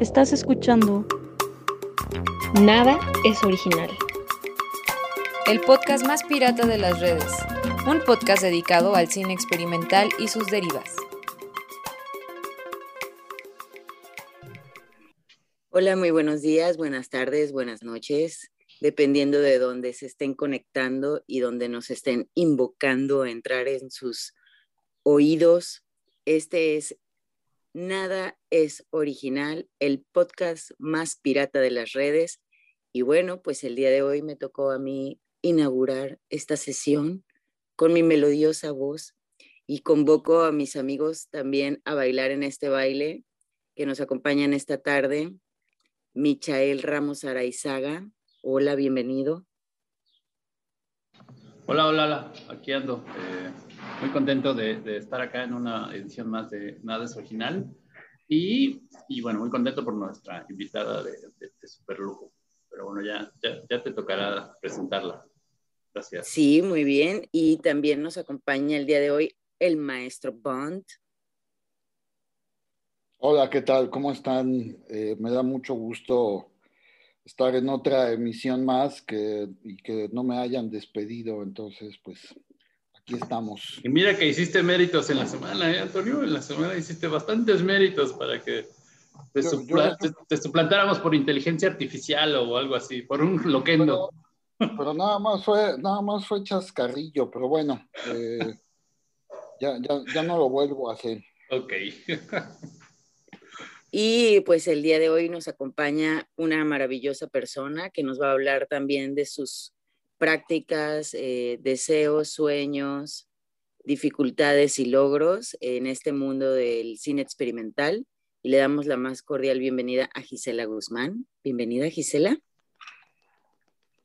Estás escuchando Nada es original. El podcast más pirata de las redes. Un podcast dedicado al cine experimental y sus derivas. Hola, muy buenos días, buenas tardes, buenas noches, dependiendo de dónde se estén conectando y dónde nos estén invocando a entrar en sus oídos. Este es Nada es original, el podcast más pirata de las redes. Y bueno, pues el día de hoy me tocó a mí inaugurar esta sesión con mi melodiosa voz y convoco a mis amigos también a bailar en este baile que nos acompañan esta tarde. Michael Ramos Araizaga, hola, bienvenido. Hola, hola, aquí ando. Eh, muy contento de, estar acá en una edición más de Nada es Original. Y, y bueno, muy contento por nuestra invitada de, de, super lujo. Pero bueno, ya, ya, ya, te tocará presentarla. Gracias. Sí, muy bien. Y también nos acompaña el día de hoy el maestro Bond. Hola, ¿qué tal? ¿Cómo están? Eh, me da mucho gusto estar en otra emisión más que, y que no me hayan despedido. Entonces, pues estamos. Y mira que hiciste méritos en la semana, ¿eh, Antonio? En la semana hiciste bastantes méritos para que te, suplantáramos por inteligencia artificial o algo así, por un loquendo. Pero, nada más fue, nada más fue chascarrillo, pero bueno, eh, ya, ya, ya no lo vuelvo a hacer. Ok. Y pues el día de hoy nos acompaña una maravillosa persona que nos va a hablar también de sus prácticas, eh, deseos, sueños, dificultades y logros en este mundo del cine experimental. Y le damos la más cordial bienvenida a Gisela Guzmán. Bienvenida, Gisela.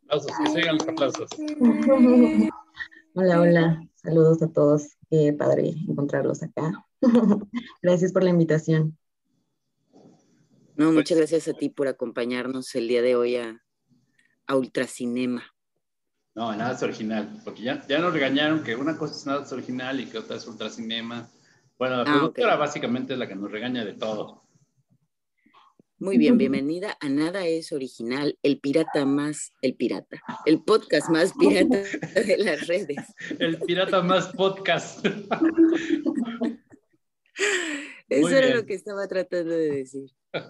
Aplausos, que sigan los aplausos. Hola, hola. Saludos a todos. Qué padre encontrarlos acá. gracias por la invitación. No, muchas gracias a ti por acompañarnos el día de hoy a, a Ultracinema. No, nada es original, porque ya, ya nos regañaron que una cosa es nada es original y que otra es ultracinema. Bueno, la ah, productora básicamente es la que nos regaña de todo. Muy bien, bienvenida a Nada es Original, el pirata más, el pirata, el podcast más pirata de las redes. El pirata más podcast. Eso era lo que estaba tratando de decir.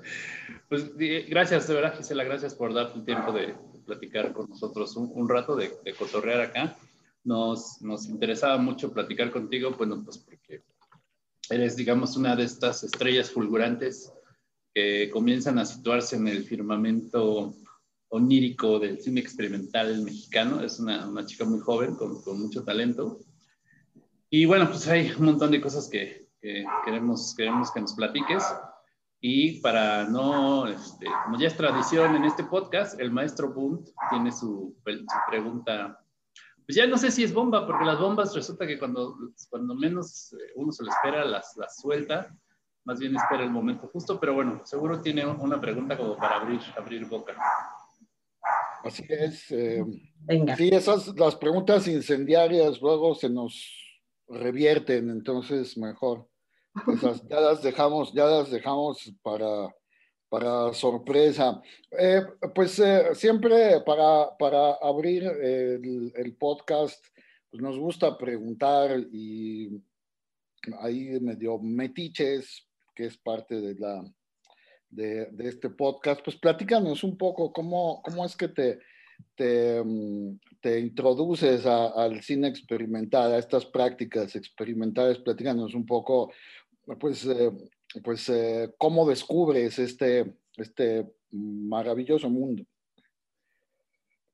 Pues gracias, de verdad, Gisela, gracias por darte el tiempo de, platicar con nosotros un, rato, de, de, cotorrear acá. Nos, nos interesaba mucho platicar contigo, bueno, pues porque eres, digamos, una de estas estrellas fulgurantes que comienzan a situarse en el firmamento onírico del cine experimental mexicano. Es una, una chica muy joven, con, con, mucho talento. Y bueno, pues hay un montón de cosas que, que queremos, queremos que nos platiques. Y para no, este, como ya es tradición en este podcast, el maestro Bunt tiene su, pregunta. Pues ya no sé si es bomba, porque las bombas resulta que cuando, cuando menos eh, uno se lo espera, las, las suelta. Más bien espera el momento justo, pero bueno, seguro tiene una pregunta como para abrir, abrir boca. Así es. Eh, Sí, esas, las preguntas incendiarias luego se nos revierten, entonces mejor ya las dejamos, ya las dejamos para, para sorpresa. Eh, pues eh, siempre para, para abrir el, podcast, pues nos gusta preguntar y ahí medio metiches, que es parte de la de, este podcast, pues platícanos un poco cómo, cómo es que te, te, mm, introduces al cine experimental, a estas prácticas experimentales, platícanos un poco pues, eh, pues eh, cómo descubres este, este maravilloso mundo.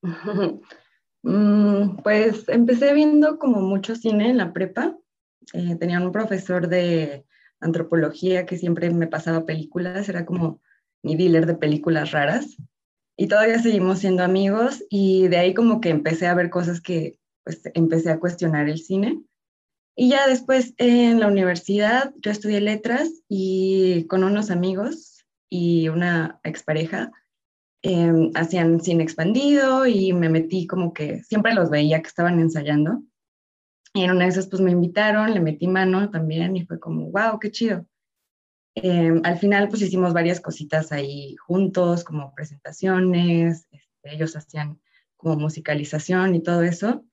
Mm, pues empecé viendo como mucho cine en la prepa. Eh, tenía un profesor de antropología que siempre me pasaba películas, era como mi dealer de películas raras. Y todavía seguimos siendo amigos y de ahí como que empecé a ver cosas que pues empecé a cuestionar el cine. Y ya después en la universidad yo estudié letras y con unos amigos y una expareja eh, hacían cine expandido y me metí como que siempre los veía que estaban ensayando. Y en una de esas pues me invitaron, le metí mano también y fue como, wow, qué chido. Em, al final, pues hicimos varias cositas ahí juntos, como presentaciones, este, ellos hacían como musicalización y todo eso.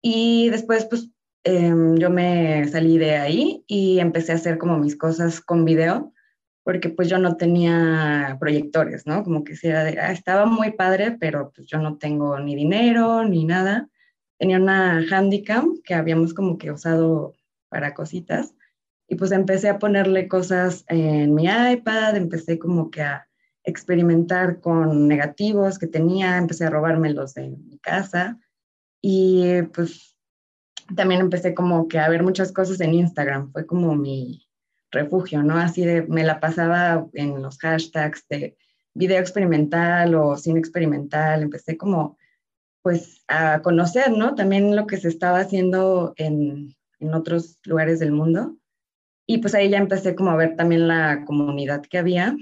Y después, pues em, yo me salí de ahí y empecé a hacer como mis cosas con video, porque pues yo no tenía proyectores, ¿no? Como que era de, ah, estaba muy padre, pero pues yo no tengo ni dinero ni nada. Tenía una handicam que habíamos como que usado para cositas y pues empecé a ponerle cosas en mi iPad, empecé como que a experimentar con negativos que tenía, empecé a robármelos de mi casa y pues también empecé como que a ver muchas cosas en Instagram, fue como mi refugio, ¿no? Así de, me la pasaba en los hashtags de video experimental o cine experimental, empecé como pues a conocer, ¿no? También lo que se estaba haciendo en, en otros lugares del mundo y pues ahí ya empecé como a ver también la comunidad que había.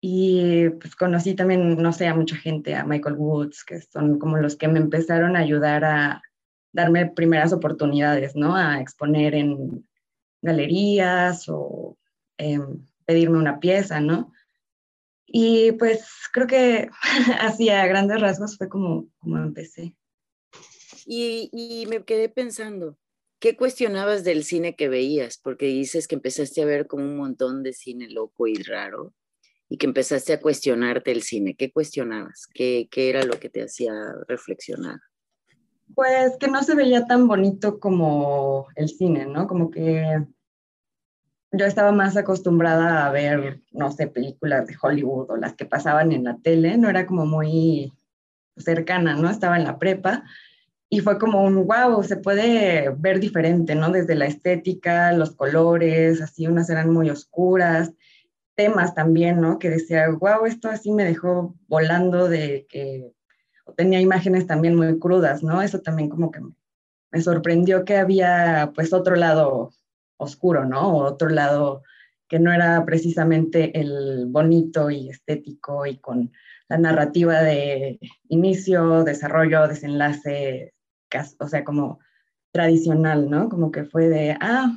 Y pues conocí también, no sé, a mucha gente, a Michael Woods, que son como los que me empezaron a ayudar a darme primeras oportunidades, ¿no? A exponer en galerías o em, pedirme una pieza, ¿no? Y pues creo que así a grandes rasgos fue como, como empecé. Y, y me quedé pensando, ¿Qué cuestionabas del cine que veías? Porque dices que empezaste a ver como un montón de cine loco y raro y que empezaste a cuestionarte el cine. ¿Qué cuestionabas? ¿Qué, qué era lo que te hacía reflexionar? Pues que no se veía tan bonito como el cine, ¿no? Como que yo estaba más acostumbrada a ver, no sé, películas de Hollywood o las que pasaban en la tele, no era como muy cercana, ¿no? Estaba en la prepa y fue como un wow, se puede ver diferente, ¿no? Desde la estética, los colores, así unas eran muy oscuras, temas también, ¿no? Que decía, wow, esto así me dejó volando de que tenía imágenes también muy crudas, ¿no? Eso también como que me sorprendió que había pues otro lado oscuro, ¿no? O otro lado que no era precisamente el bonito y estético y con la narrativa de inicio, desarrollo, desenlace, o sea, como tradicional, ¿no? Como que fue de, ah,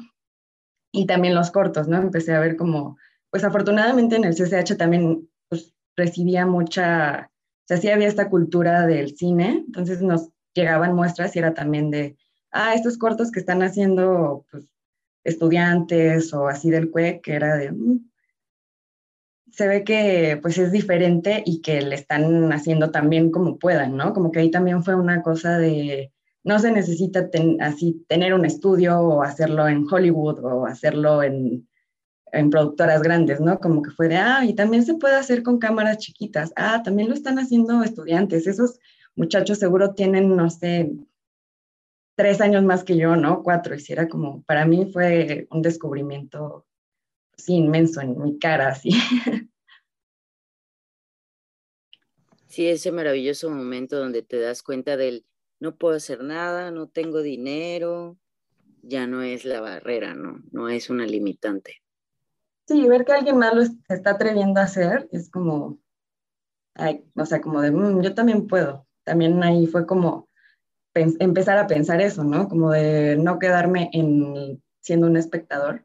y también los cortos, ¿no? Empecé a ver como, pues afortunadamente en el CCH también pues, recibía mucha, sea, sí había esta cultura del cine, entonces nos llegaban muestras y era también de, ah, estos cortos que están haciendo, pues, estudiantes o así del CUE, que era de, mm". se ve que pues es diferente y que le están haciendo también como puedan, ¿no? Como que ahí también fue una cosa de, no se necesita así tener un estudio o hacerlo en Hollywood o hacerlo en, en, productoras grandes, ¿no? Como que fue de, ah, y también se puede hacer con cámaras chiquitas. Ah, también lo están haciendo estudiantes. Esos muchachos seguro tienen, no sé, tres años más que yo, ¿no? Cuatro. Y si era como, para mí fue un descubrimiento, sí, inmenso en mi cara, así. Sí, ese maravilloso momento donde te das cuenta del no puedo hacer nada, no tengo dinero, ya no es la barrera, ¿no? No es una limitante. Sí, ver que alguien más lo está atreviendo a hacer es como, o sea, como de, mm, yo también puedo. También ahí fue como empezar a pensar eso, ¿no? Como de no quedarme en siendo un espectador.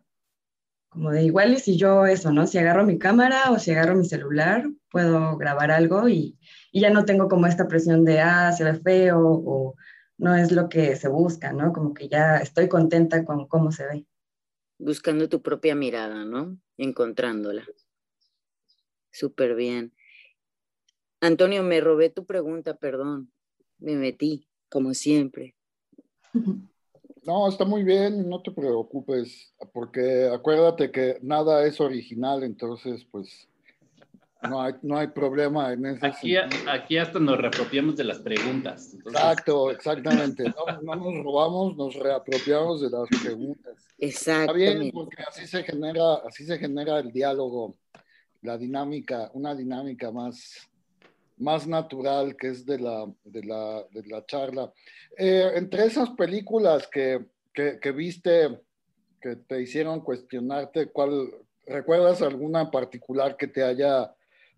Como de igual y si yo eso, ¿no? Si agarro mi cámara o si agarro mi celular, puedo grabar algo y, y ya no tengo como esta presión de, ah, se ve feo o no es lo que se busca, ¿no? Como que ya estoy contenta con cómo se ve. Buscando tu propia mirada, ¿no? Encontrándola. Súper bien. Antonio, me robé tu pregunta, perdón. Me metí, como siempre. No, está muy bien, no te preocupes, porque acuérdate que nada es original, entonces, pues no hay, no hay problema en ese aquí, aquí hasta nos reapropiamos de las preguntas. Exacto, exactamente. No, nos robamos, nos reapropiamos de las preguntas. Está bien, porque así se genera, así se genera el diálogo, la dinámica, una dinámica más, más natural que es de la, de la, de la charla. Eh, entre esas películas que, que, que viste, que te hicieron cuestionarte, ¿cuál, ¿recuerdas alguna particular que te haya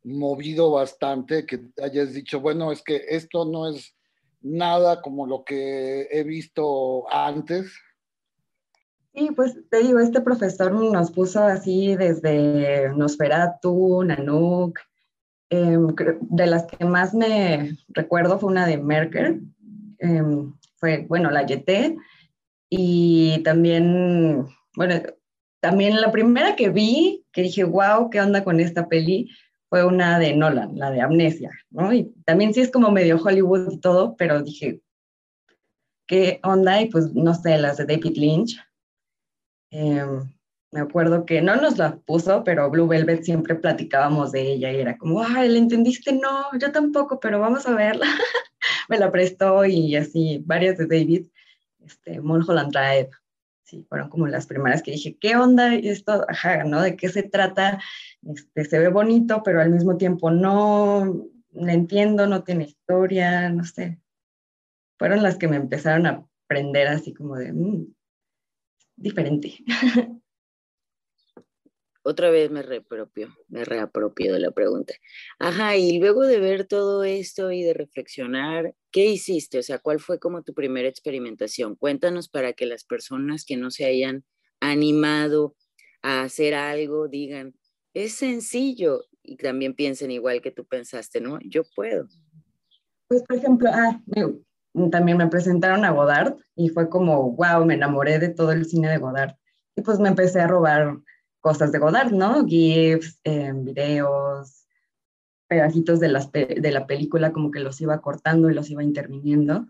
movido bastante, que hayas dicho, bueno, es que esto no es nada como lo que he visto antes? Sí, pues te digo, este profesor nos puso así desde Nosferatu, Nanook, em, de las que más me recuerdo fue una de Merker, em, fue, bueno, la YT, y también, bueno, también la primera que vi, que dije, wow, ¿qué onda con esta peli? Fue una de Nolan, la de Amnesia, ¿no? Y también sí es como medio Hollywood y todo, pero dije, ¿qué onda? Y pues, no sé, las de David Lynch, Em, me acuerdo que no nos la puso, pero Blue Velvet siempre platicábamos de ella y era como, ay, ¿le entendiste? No, yo tampoco, pero vamos a verla. me la prestó y así, varias de David, este, Mulholland Drive, fueron como las primeras que dije, ¿qué onda esto? Ajá, ¿no? ¿De qué se trata? Este, se ve bonito, pero al mismo tiempo no, le entiendo, no tiene historia, no sé. Fueron las que me empezaron a aprender así como de, mm, diferente. Otra vez me reapropio, me reapropio de la pregunta. Ajá, y luego de ver todo esto y de reflexionar, ¿qué hiciste? O sea, ¿cuál fue como tu primera experimentación? Cuéntanos para que las personas que no se hayan animado a hacer algo digan, es sencillo y también piensen igual que tú pensaste, ¿no? Yo puedo. Pues, por ejemplo, ah, también me presentaron a Godard y fue como, wow, me enamoré de todo el cine de Godard. Y pues me empecé a robar cosas de Godard, ¿no? GIFs, eh, videos, pedacitos de, las, de la película, como que los iba cortando y los iba interviniendo.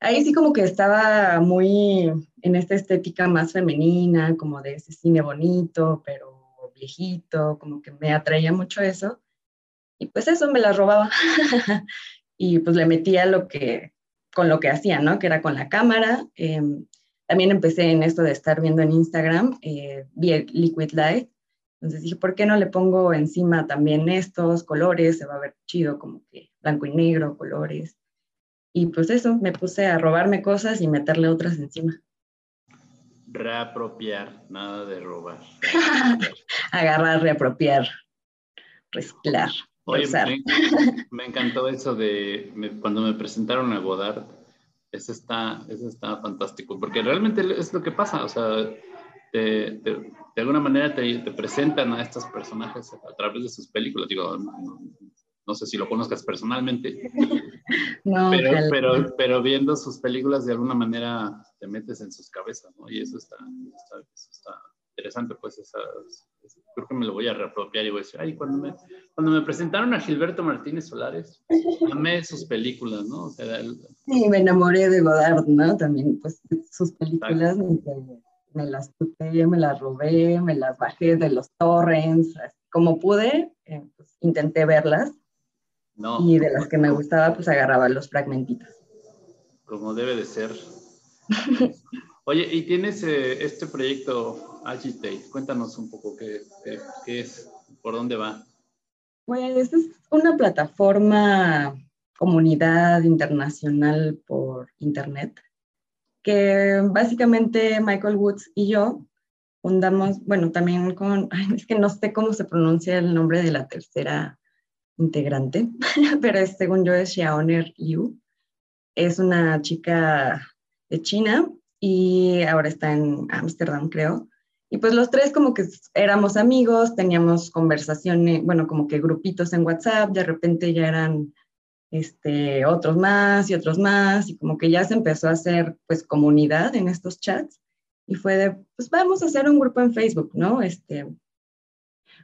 Ahí sí como que estaba muy en esta estética más femenina, como de ese cine bonito, pero viejito, como que me atraía mucho eso. Y pues eso me la robaba. y pues le metía lo que, con lo que hacía, ¿no? Que era con la cámara. Em, también empecé en esto de estar viendo en Instagram, eh, vi Liquid Light. Entonces dije, ¿por qué no le pongo encima también estos colores? Se va a ver chido, como que blanco y negro, colores. Y pues eso, me puse a robarme cosas y meterle otras encima. Reapropiar, nada de robar. Agarrar, reapropiar, reciclar. Oye, me, encantó eso de cuando me presentaron a Godard. Eso está, eso está fantástico, porque realmente es lo que pasa, o sea, de alguna manera te, te, presentan a estos personajes a través de sus películas. Digo, no, sé si lo conozcas personalmente, pero, pero, pero, viendo sus películas de alguna manera te metes en sus cabezas, ¿no? Y eso está, está, eso está interesante, pues esas, creo que me lo voy a reapropiar y voy a decir, ay, cuando me, cuando me presentaron a Gilberto Martínez Solares, amé sus películas, ¿no? O sea, Sí, me enamoré de Godard, ¿no? También, pues, sus películas me, las tuteé, me las robé, me las bajé de los torrents, como pude, eh, pues, intenté verlas. No. Y de las que me gustaba, pues agarraba los fragmentitos. Como debe de ser. Oye, y tienes eh, este proyecto Agitate. Cuéntanos un poco qué, es, por dónde va. Pues es una plataforma, comunidad internacional por Internet, que básicamente Michael Woods y yo fundamos, bueno, también con, es que no sé cómo se pronuncia el nombre de la tercera integrante, pero según yo es Xiaoner Liu. Es una chica de China y ahora está en Ámsterdam, creo. Y pues los tres como que éramos amigos, teníamos conversaciones, bueno, como que grupitos en WhatsApp, de repente ya eran este, otros más y otros más, y como que ya se empezó a hacer pues comunidad en estos chats. Y fue de, pues vamos a hacer un grupo en Facebook, ¿no? Este,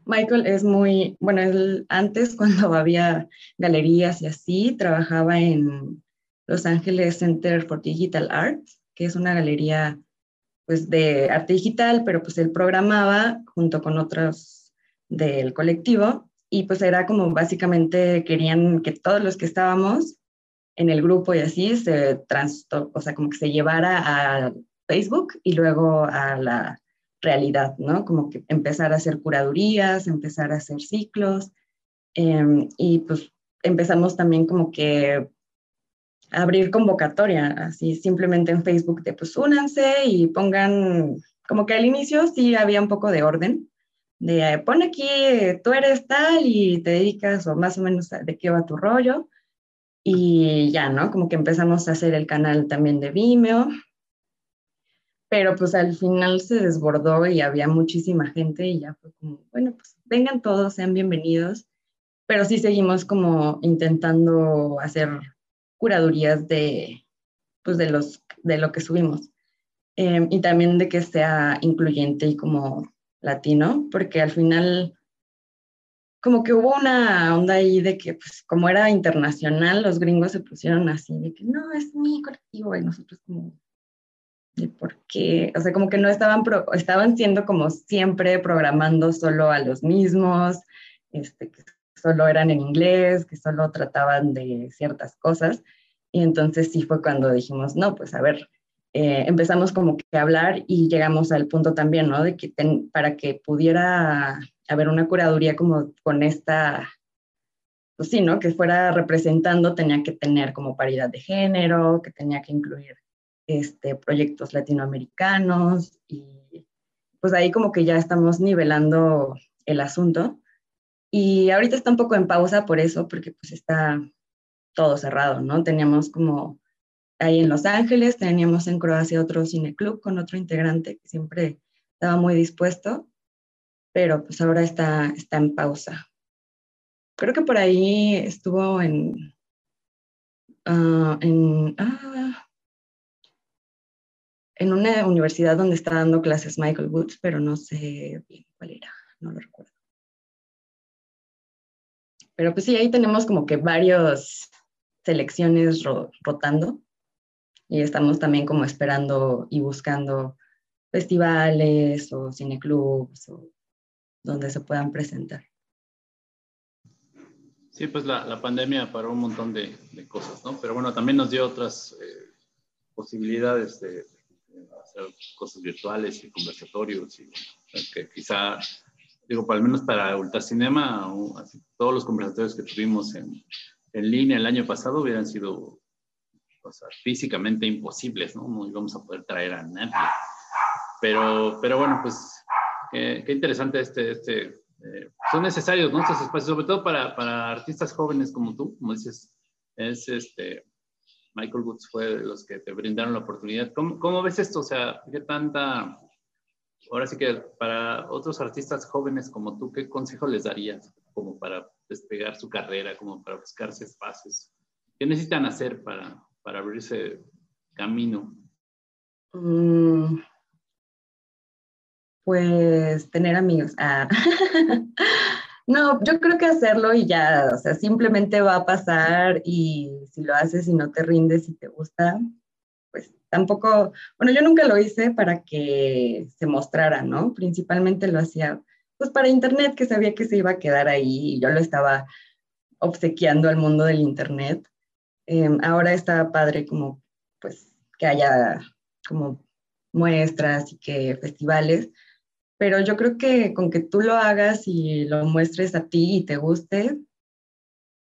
Michael es muy, bueno, él antes cuando había galerías y así, trabajaba en Los Ángeles Center for Digital Arts que es una galería pues de arte digital, pero pues él programaba junto con otros del colectivo y pues era como básicamente querían que todos los que estábamos en el grupo y así se trans, o sea, como que se llevara a Facebook y luego a la realidad, ¿no? Como que empezar a hacer curadurías, empezar a hacer ciclos em, y pues empezamos también como que abrir convocatoria, así simplemente en Facebook de pues únanse y pongan, como que al inicio sí había un poco de orden, de pon aquí, tú eres tal y te dedicas o más o menos de qué va tu rollo. Y ya, ¿no? Como que empezamos a hacer el canal también de Vimeo. pero pues al final se desbordó y había muchísima gente y ya fue como, bueno, pues vengan todos, sean bienvenidos, pero sí seguimos como intentando hacer curadurías de, pues de, los, de lo que subimos. Em, y también de que sea incluyente y como latino, porque al final como que hubo una onda ahí de que, pues, como era internacional, los gringos se pusieron así, de que no, es mi colectivo, y nosotros como, de por qué, o sea, como que no estaban, estaban siendo como siempre programando solo a los mismos, este, que solo eran en inglés, que solo trataban de ciertas cosas, y entonces sí fue cuando dijimos, no, pues a ver, eh, empezamos como que a hablar y llegamos al punto también, ¿no? De que para que pudiera haber una curaduría como con esta, pues sí, ¿no? Que fuera representando, tenía que tener como paridad de género, que tenía que incluir este, proyectos latinoamericanos y pues ahí como que ya estamos nivelando el asunto. Y ahorita está un poco en pausa por eso, porque pues está todo cerrado, ¿no? Teníamos como ahí en Los Ángeles, teníamos en Croacia otro cineclub con otro integrante que siempre estaba muy dispuesto, pero pues ahora está, está en pausa. Creo que por ahí estuvo en, ah, en, ah, en una universidad donde está dando clases Michael Woods, pero no sé bien cuál era, no lo recuerdo. Pero pues sí, ahí tenemos como que varias selecciones rotando y estamos también como esperando y buscando festivales o cineclubs o donde se puedan presentar. Sí, pues la, la pandemia paró un montón de, de, cosas, ¿no? Pero bueno, también nos dio otras eh, posibilidades de, hacer cosas virtuales y conversatorios y que quizá, digo, al menos para Ultracinema, todos los conversatorios que tuvimos en, en línea el año pasado hubieran sido cosas físicamente imposibles, ¿no? No íbamos a poder traer a nadie. Pero, pero bueno, pues qué, interesante este, este eh, son necesarios, ¿no? Estos espacios, sobre todo para, para, artistas jóvenes como tú, como dices, es este, Michael Woods fue de los que te brindaron la oportunidad. ¿Cómo, cómo ves esto? O sea, ¿qué tanta, ahora sí que para otros artistas jóvenes como tú, ¿qué consejo les darías como para despegar su carrera, como para buscarse espacios? ¿Qué necesitan hacer para, para abrirse camino? Mm, pues tener amigos. Ah. no, yo creo que hacerlo y ya, o sea, simplemente va a pasar y si lo haces y no te rindes y te gusta, pues tampoco, bueno, yo nunca lo hice para que se mostrara, ¿no? Principalmente lo hacía pues para internet, que sabía que se iba a quedar ahí y yo lo estaba obsequiando al mundo del internet. Em, ahora está padre como, pues, que haya como muestras y que festivales, pero yo creo que con que tú lo hagas y lo muestres a ti y te guste,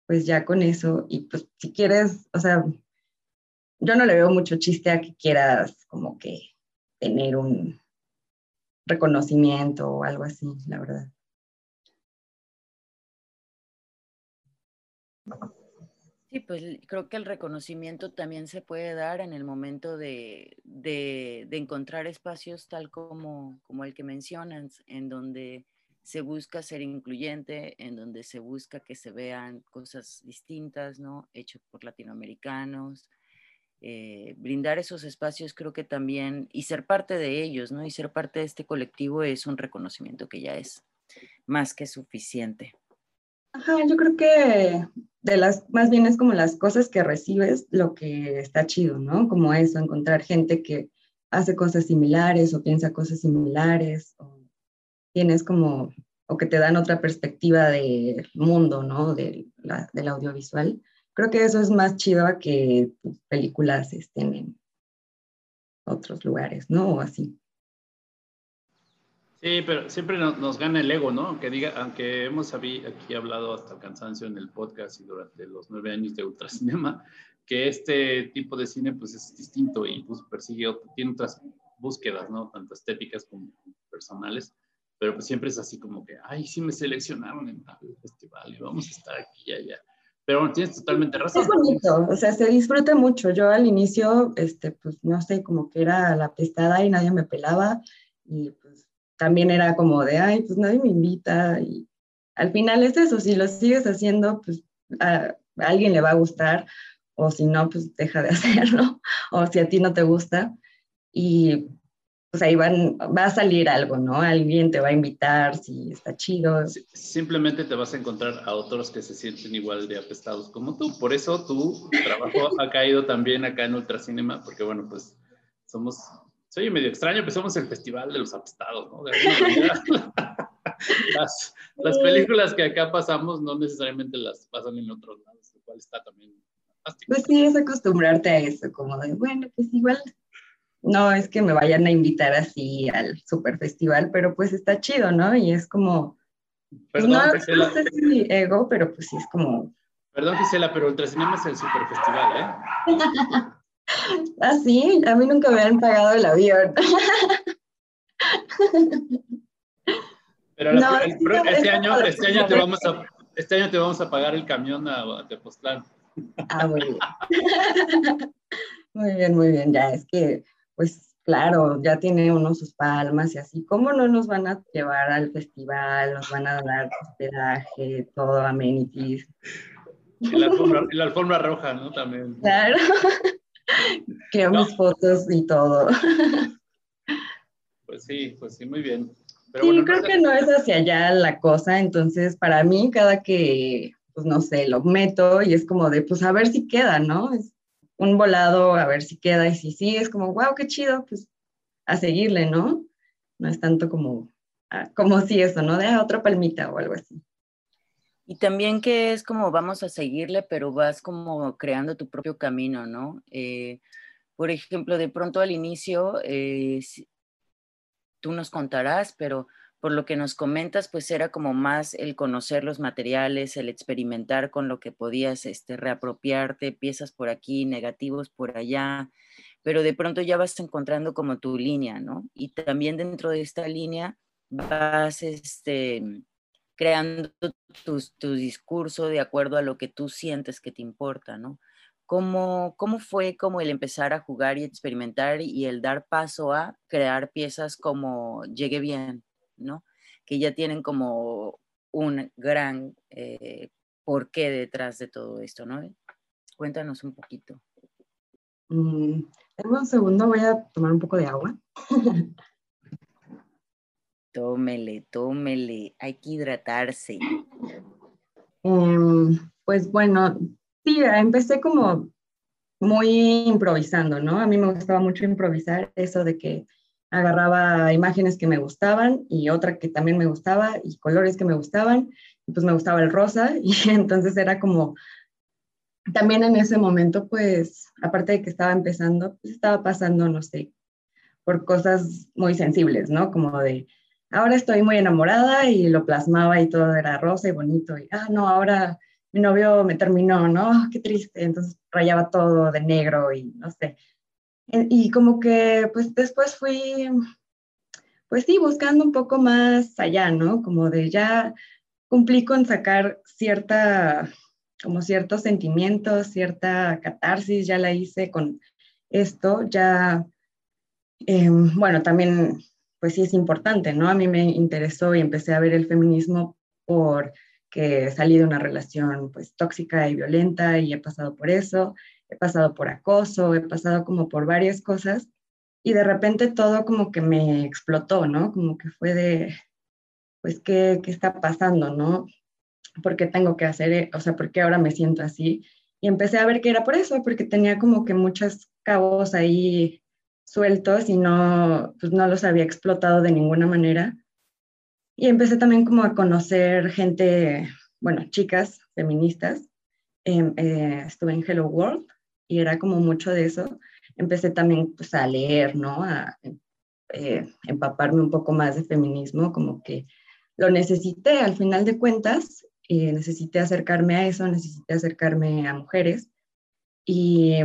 pues ya con eso, y pues si quieres, o sea, yo no le veo mucho chiste a que quieras como que tener un reconocimiento o algo así, la verdad. Pues creo que el reconocimiento también se puede dar en el momento de, de, encontrar espacios tal como, como el que mencionas, en donde se busca ser incluyente, en donde se busca que se vean cosas distintas, ¿no? Hecho por latinoamericanos. Eh, brindar esos espacios creo que también, y ser parte de ellos, ¿no? Y ser parte de este colectivo es un reconocimiento que ya es más que suficiente. Ajá, yo creo que de las, más bien es como las cosas que recibes, lo que está chido, ¿no? Como eso, encontrar gente que hace cosas similares o piensa cosas similares, o tienes como, o que te dan otra perspectiva del mundo, ¿no? De del audiovisual. Creo que eso es más chido a que películas estén en otros lugares, ¿no? O así. Sí, pero siempre nos, gana el ego, ¿no? Aunque diga, aunque hemos aquí hablado hasta el cansancio en el podcast y durante los nueve años de Ultracinema, que este tipo de cine pues es distinto y pues, persigue, tiene otras búsquedas, ¿no? Tanto estéticas como personales, pero pues siempre es así como que, ay, sí me seleccionaron en tal festival y vamos a estar aquí y allá. Pero bueno, tienes totalmente razón. Es bonito, o sea, se disfruta mucho. Yo al inicio, este, pues no sé, como que era la pestada y nadie me pelaba y pues también era como de, ay, pues nadie me invita y al final es eso, si lo sigues haciendo, pues a, alguien le va a gustar o si no, pues deja de hacerlo o si a ti no te gusta y pues ahí van, va a salir algo, ¿no? Alguien te va a invitar si está chido. Simplemente te vas a encontrar a otros que se sienten igual de apestados como tú. Por eso tu trabajo ha caído también acá en Ultracinema, porque bueno, pues somos, soy medio extraño, pero somos el festival de los apestados, ¿no? De las, las películas que acá pasamos no necesariamente las pasan en otros lados, lo cual está también fantástico. Pues sí, es acostumbrarte a eso, como de, bueno, pues igual no es que me vayan a invitar así al super festival, pero pues está chido, ¿no? Y es como, pues Perdón, no, no, sé si ego, pero pues sí es como... Perdón, Gisela, pero Ultracinema es el super festival, ¿eh? ah, sí, a mí nunca me han pagado el avión. pero este, año, este, año te vamos a, este año te vamos a pagar el camión a, a Tepoztlán. Ah, muy bien. muy bien, muy bien, ya es que pues claro, ya tiene uno sus palmas y así, ¿cómo no nos van a llevar al festival? Nos van a dar hospedaje, todo, amenities. Y la alfombra, la alfombra roja, ¿no? También. Claro. Queremos fotos y todo. Pues sí, pues sí, muy bien. sí, creo que no es hacia allá la cosa, entonces para mí cada que, pues no sé, lo meto y es como de, pues a ver si queda, ¿no? Es, un volado a ver si queda y si sí, es como, wow, qué chido, pues a seguirle, ¿no? No es tanto como, ah, como si eso, ¿no? De otra palmita o algo así. Y también que es como vamos a seguirle, pero vas como creando tu propio camino, ¿no? Eh, por ejemplo, de pronto al inicio, eh, tú nos contarás, pero por lo que nos comentas, pues era como más el conocer los materiales, el experimentar con lo que podías este, reapropiarte, piezas por aquí, negativos por allá, pero de pronto ya vas encontrando como tu línea, ¿no? Y también dentro de esta línea vas este, creando tu, discurso de acuerdo a lo que tú sientes que te importa, ¿no? ¿Cómo, ¿Cómo fue como el empezar a jugar y experimentar y el dar paso a crear piezas como Llegue Bien? ¿no? Que ya tienen como un gran eh, porqué detrás de todo esto, ¿no? Cuéntanos un poquito. Mm, un segundo, voy a tomar un poco de agua. tómele, tómele, hay que hidratarse. Em, pues bueno, sí, empecé como muy improvisando, ¿no? A mí me gustaba mucho improvisar, eso de que agarraba imágenes que me gustaban y otra que también me gustaba y colores que me gustaban, y pues me gustaba el rosa y entonces era como, también en ese momento pues, aparte de que estaba empezando, pues estaba pasando, no sé, por cosas muy sensibles, ¿no? Como de, ahora estoy muy enamorada y lo plasmaba y todo era rosa y bonito y, ah, no, ahora mi novio me terminó, ¿no? Qué triste, entonces rayaba todo de negro y no sé y como que pues después fui, pues sí, buscando un poco más allá, ¿no? Como de ya cumplí con sacar cierta, como ciertos sentimientos, cierta catarsis, ya la hice con esto, ya, em, bueno, también, pues sí es importante, ¿no? A mí me interesó y empecé a ver el feminismo porque salí de una relación pues tóxica y violenta y he pasado por eso he pasado por acoso, he pasado como por varias cosas y de repente todo como que me explotó, ¿no? Como que fue de, pues, ¿qué, qué está pasando, no? ¿Por qué tengo que hacer, e-? o sea, por qué ahora me siento así? Y empecé a ver que era por eso, porque tenía como que muchos cabos ahí sueltos y no, pues no los había explotado de ninguna manera. Y empecé también como a conocer gente, bueno, chicas feministas. Em, eh, estuve en Hello World, y era como mucho de eso. Empecé también pues, a leer, ¿no? A eh, empaparme un poco más de feminismo, como que lo necesité al final de cuentas, necesité acercarme a eso, necesité acercarme a mujeres y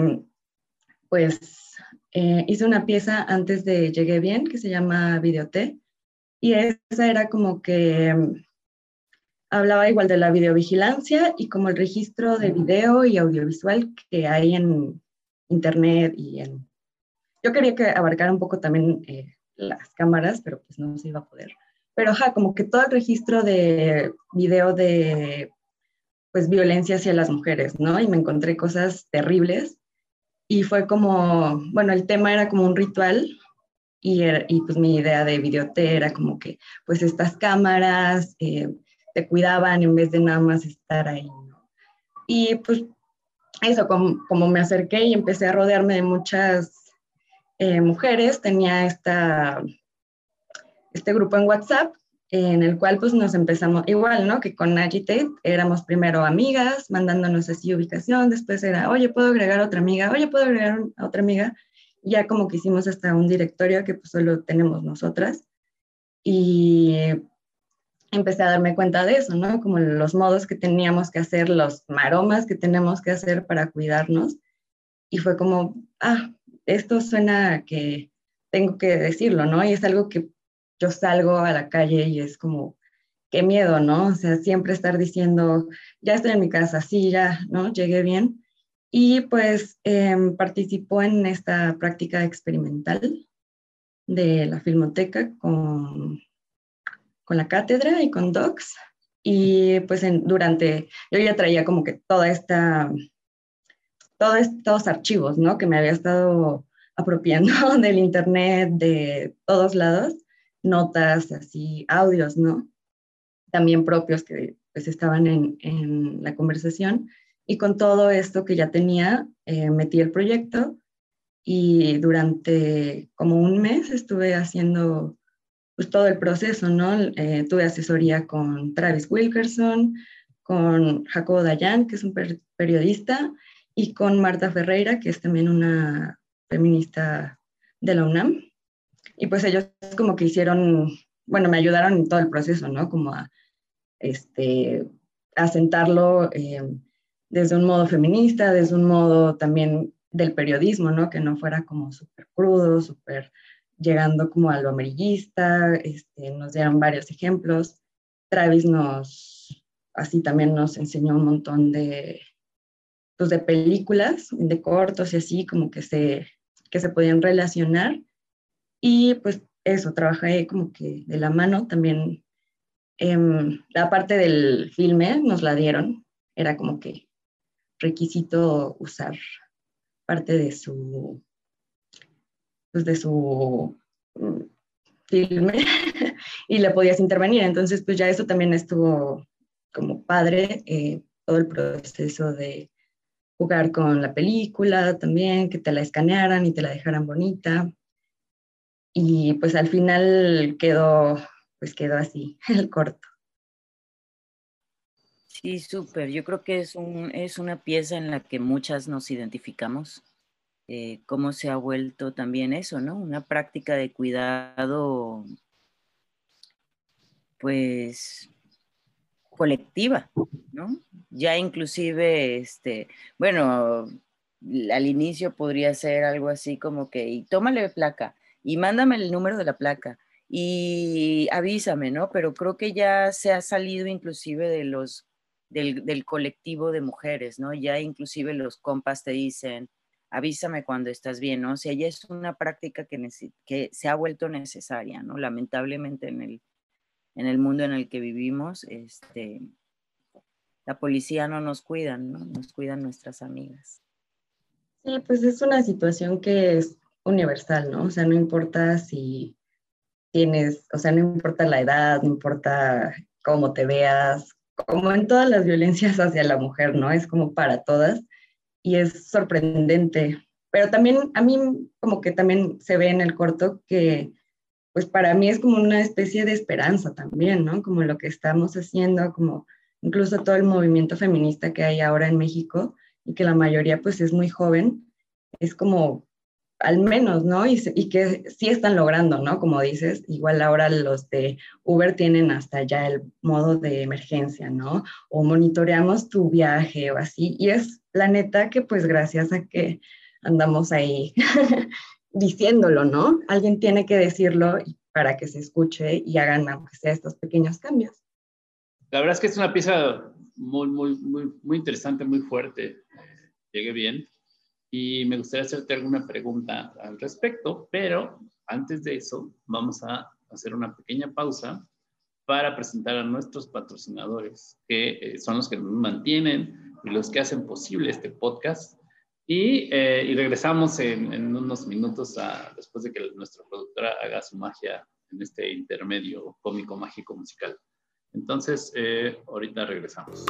pues eh, hice una pieza antes de Llegué Bien que se llama Videoté y esa era como que hablaba igual de la videovigilancia y como el registro de video y audiovisual que hay en internet y en... Yo quería que abarcara un poco también eh, las cámaras, pero pues no se iba a poder. Pero ja, como que todo el registro de video de pues violencia hacia las mujeres, ¿no? Y me encontré cosas terribles y fue como, bueno, el tema era como un ritual y, y pues mi idea de videote era como que pues estas cámaras eh, te cuidaban en vez de nada más estar ahí. Y pues eso, como, como me acerqué y empecé a rodearme de muchas eh, mujeres, tenía esta, este grupo en WhatsApp en el cual pues nos empezamos, igual, ¿no? Que con Agitate éramos primero amigas, mandándonos así ubicación, después era, oye, ¿puedo agregar otra amiga? Oye, ¿puedo agregar otra amiga? Ya como que hicimos hasta un directorio que pues solo tenemos nosotras. Y empecé a darme cuenta de eso, ¿no? Como los modos que teníamos que hacer, los maromas que tenemos que hacer para cuidarnos. Y fue como, ah, esto suena que tengo que decirlo, ¿no? Y es algo que yo salgo a la calle y es como, qué miedo, ¿no? O sea, siempre estar diciendo, ya estoy en mi casa, sí, ya, ¿no? Llegué bien. Y pues em, participó en esta práctica experimental de la Filmoteca con, con la cátedra y con Docs. Y pues en, durante, yo ya traía como que toda esta, todos estos archivos, ¿no? Que me había estado apropiando del internet, de todos lados notas, así, audios, ¿no? También propios que pues estaban en, en la conversación. Y con todo esto que ya tenía, eh, metí el proyecto y durante como un mes estuve haciendo pues todo el proceso, ¿no? Eh, tuve asesoría con Travis Wilkerson, con Jacobo Dayan, que es un periodista, y con Marta Ferreira, que es también una feminista de la UNAM. Y pues ellos como que hicieron, bueno, me ayudaron en todo el proceso, ¿no? Como a, este, a sentarlo eh, desde un modo feminista, desde un modo también del periodismo, ¿no? Que no fuera como súper crudo, súper llegando como a lo amarillista, este, nos dieron varios ejemplos. Travis nos, así también nos enseñó un montón de, pues de películas, de cortos y así, como que se, que se podían relacionar y pues eso, trabajé como que de la mano también. Em, la parte del filme nos la dieron, era como que requisito usar parte de su, pues de su mm, filme y le podías intervenir. Entonces, pues ya eso también estuvo como padre, eh, todo el proceso de jugar con la película también, que te la escanearan y te la dejaran bonita y pues al final quedó, pues quedó así, el corto. Sí, súper. Yo creo que es, un, es una pieza en la que muchas nos identificamos. Eh, cómo se ha vuelto también eso, ¿no? Una práctica de cuidado, pues, colectiva, ¿no? Ya inclusive, este, bueno, al inicio podría ser algo así como que, y tómale placa, y mándame el número de la placa y avísame, ¿no? Pero creo que ya se ha salido inclusive de los, del, colectivo de mujeres, ¿no? Ya inclusive los compas te dicen, avísame cuando estás bien, ¿no? O sea, ya es una práctica que, que se ha vuelto necesaria, ¿no? Lamentablemente en el, en el mundo en el que vivimos, este, la policía no nos cuida, ¿no? Nos cuidan nuestras amigas. Sí, pues es una situación que universal, ¿no? O sea, no importa si tienes, o sea, no importa la edad, no importa cómo te veas, como en todas las violencias hacia la mujer, ¿no? Es como para todas y es sorprendente. Pero también a mí como que también se ve en el corto que pues para mí es como una especie de esperanza también, ¿no? Como lo que estamos haciendo, como incluso todo el movimiento feminista que hay ahora en México y que la mayoría pues es muy joven, es como al menos, ¿no? Y, que sí están logrando, ¿no? Como dices, igual ahora los de Uber tienen hasta ya el modo de emergencia, ¿no? O monitoreamos tu viaje o así. Y es la neta que pues gracias a que andamos ahí diciéndolo, ¿no? Alguien tiene que decirlo para que se escuche y hagan aunque sea estos pequeños cambios. la verdad es que es una pieza muy, muy, muy, muy interesante, muy fuerte. llegué bien. Y me gustaría hacerte alguna pregunta al respecto, pero antes de eso, vamos a hacer una pequeña pausa para presentar a nuestros patrocinadores, que eh, son los que nos mantienen y los que hacen posible este podcast. Y, eh, y regresamos en, unos minutos después de que nuestra productora haga su magia en este intermedio cómico, mágico, musical. Entonces, eh, ahorita regresamos.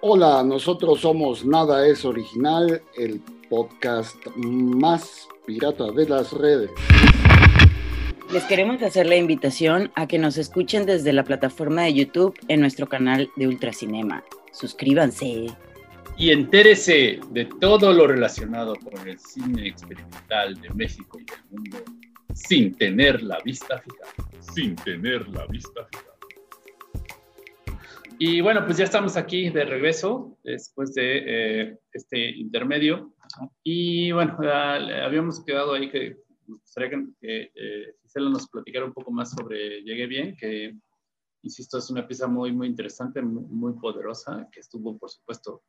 Hola, nosotros somos Nada es Original, el podcast más pirata de las redes. Les queremos hacer la invitación a que nos escuchen desde la plataforma de YouTube en nuestro canal de Ultracinema. Suscríbanse. Y entérese de todo lo relacionado con el cine experimental de México y del mundo sin tener la vista fija. Sin tener la vista fija. Y bueno, pues ya estamos aquí de regreso después de eh, este intermedio. Y bueno, habíamos quedado ahí que me gustaría que eh, Gisela nos platicara un poco más sobre Llegué Bien, que, insisto, es una pieza muy, muy interesante, muy, poderosa, que estuvo, por supuesto,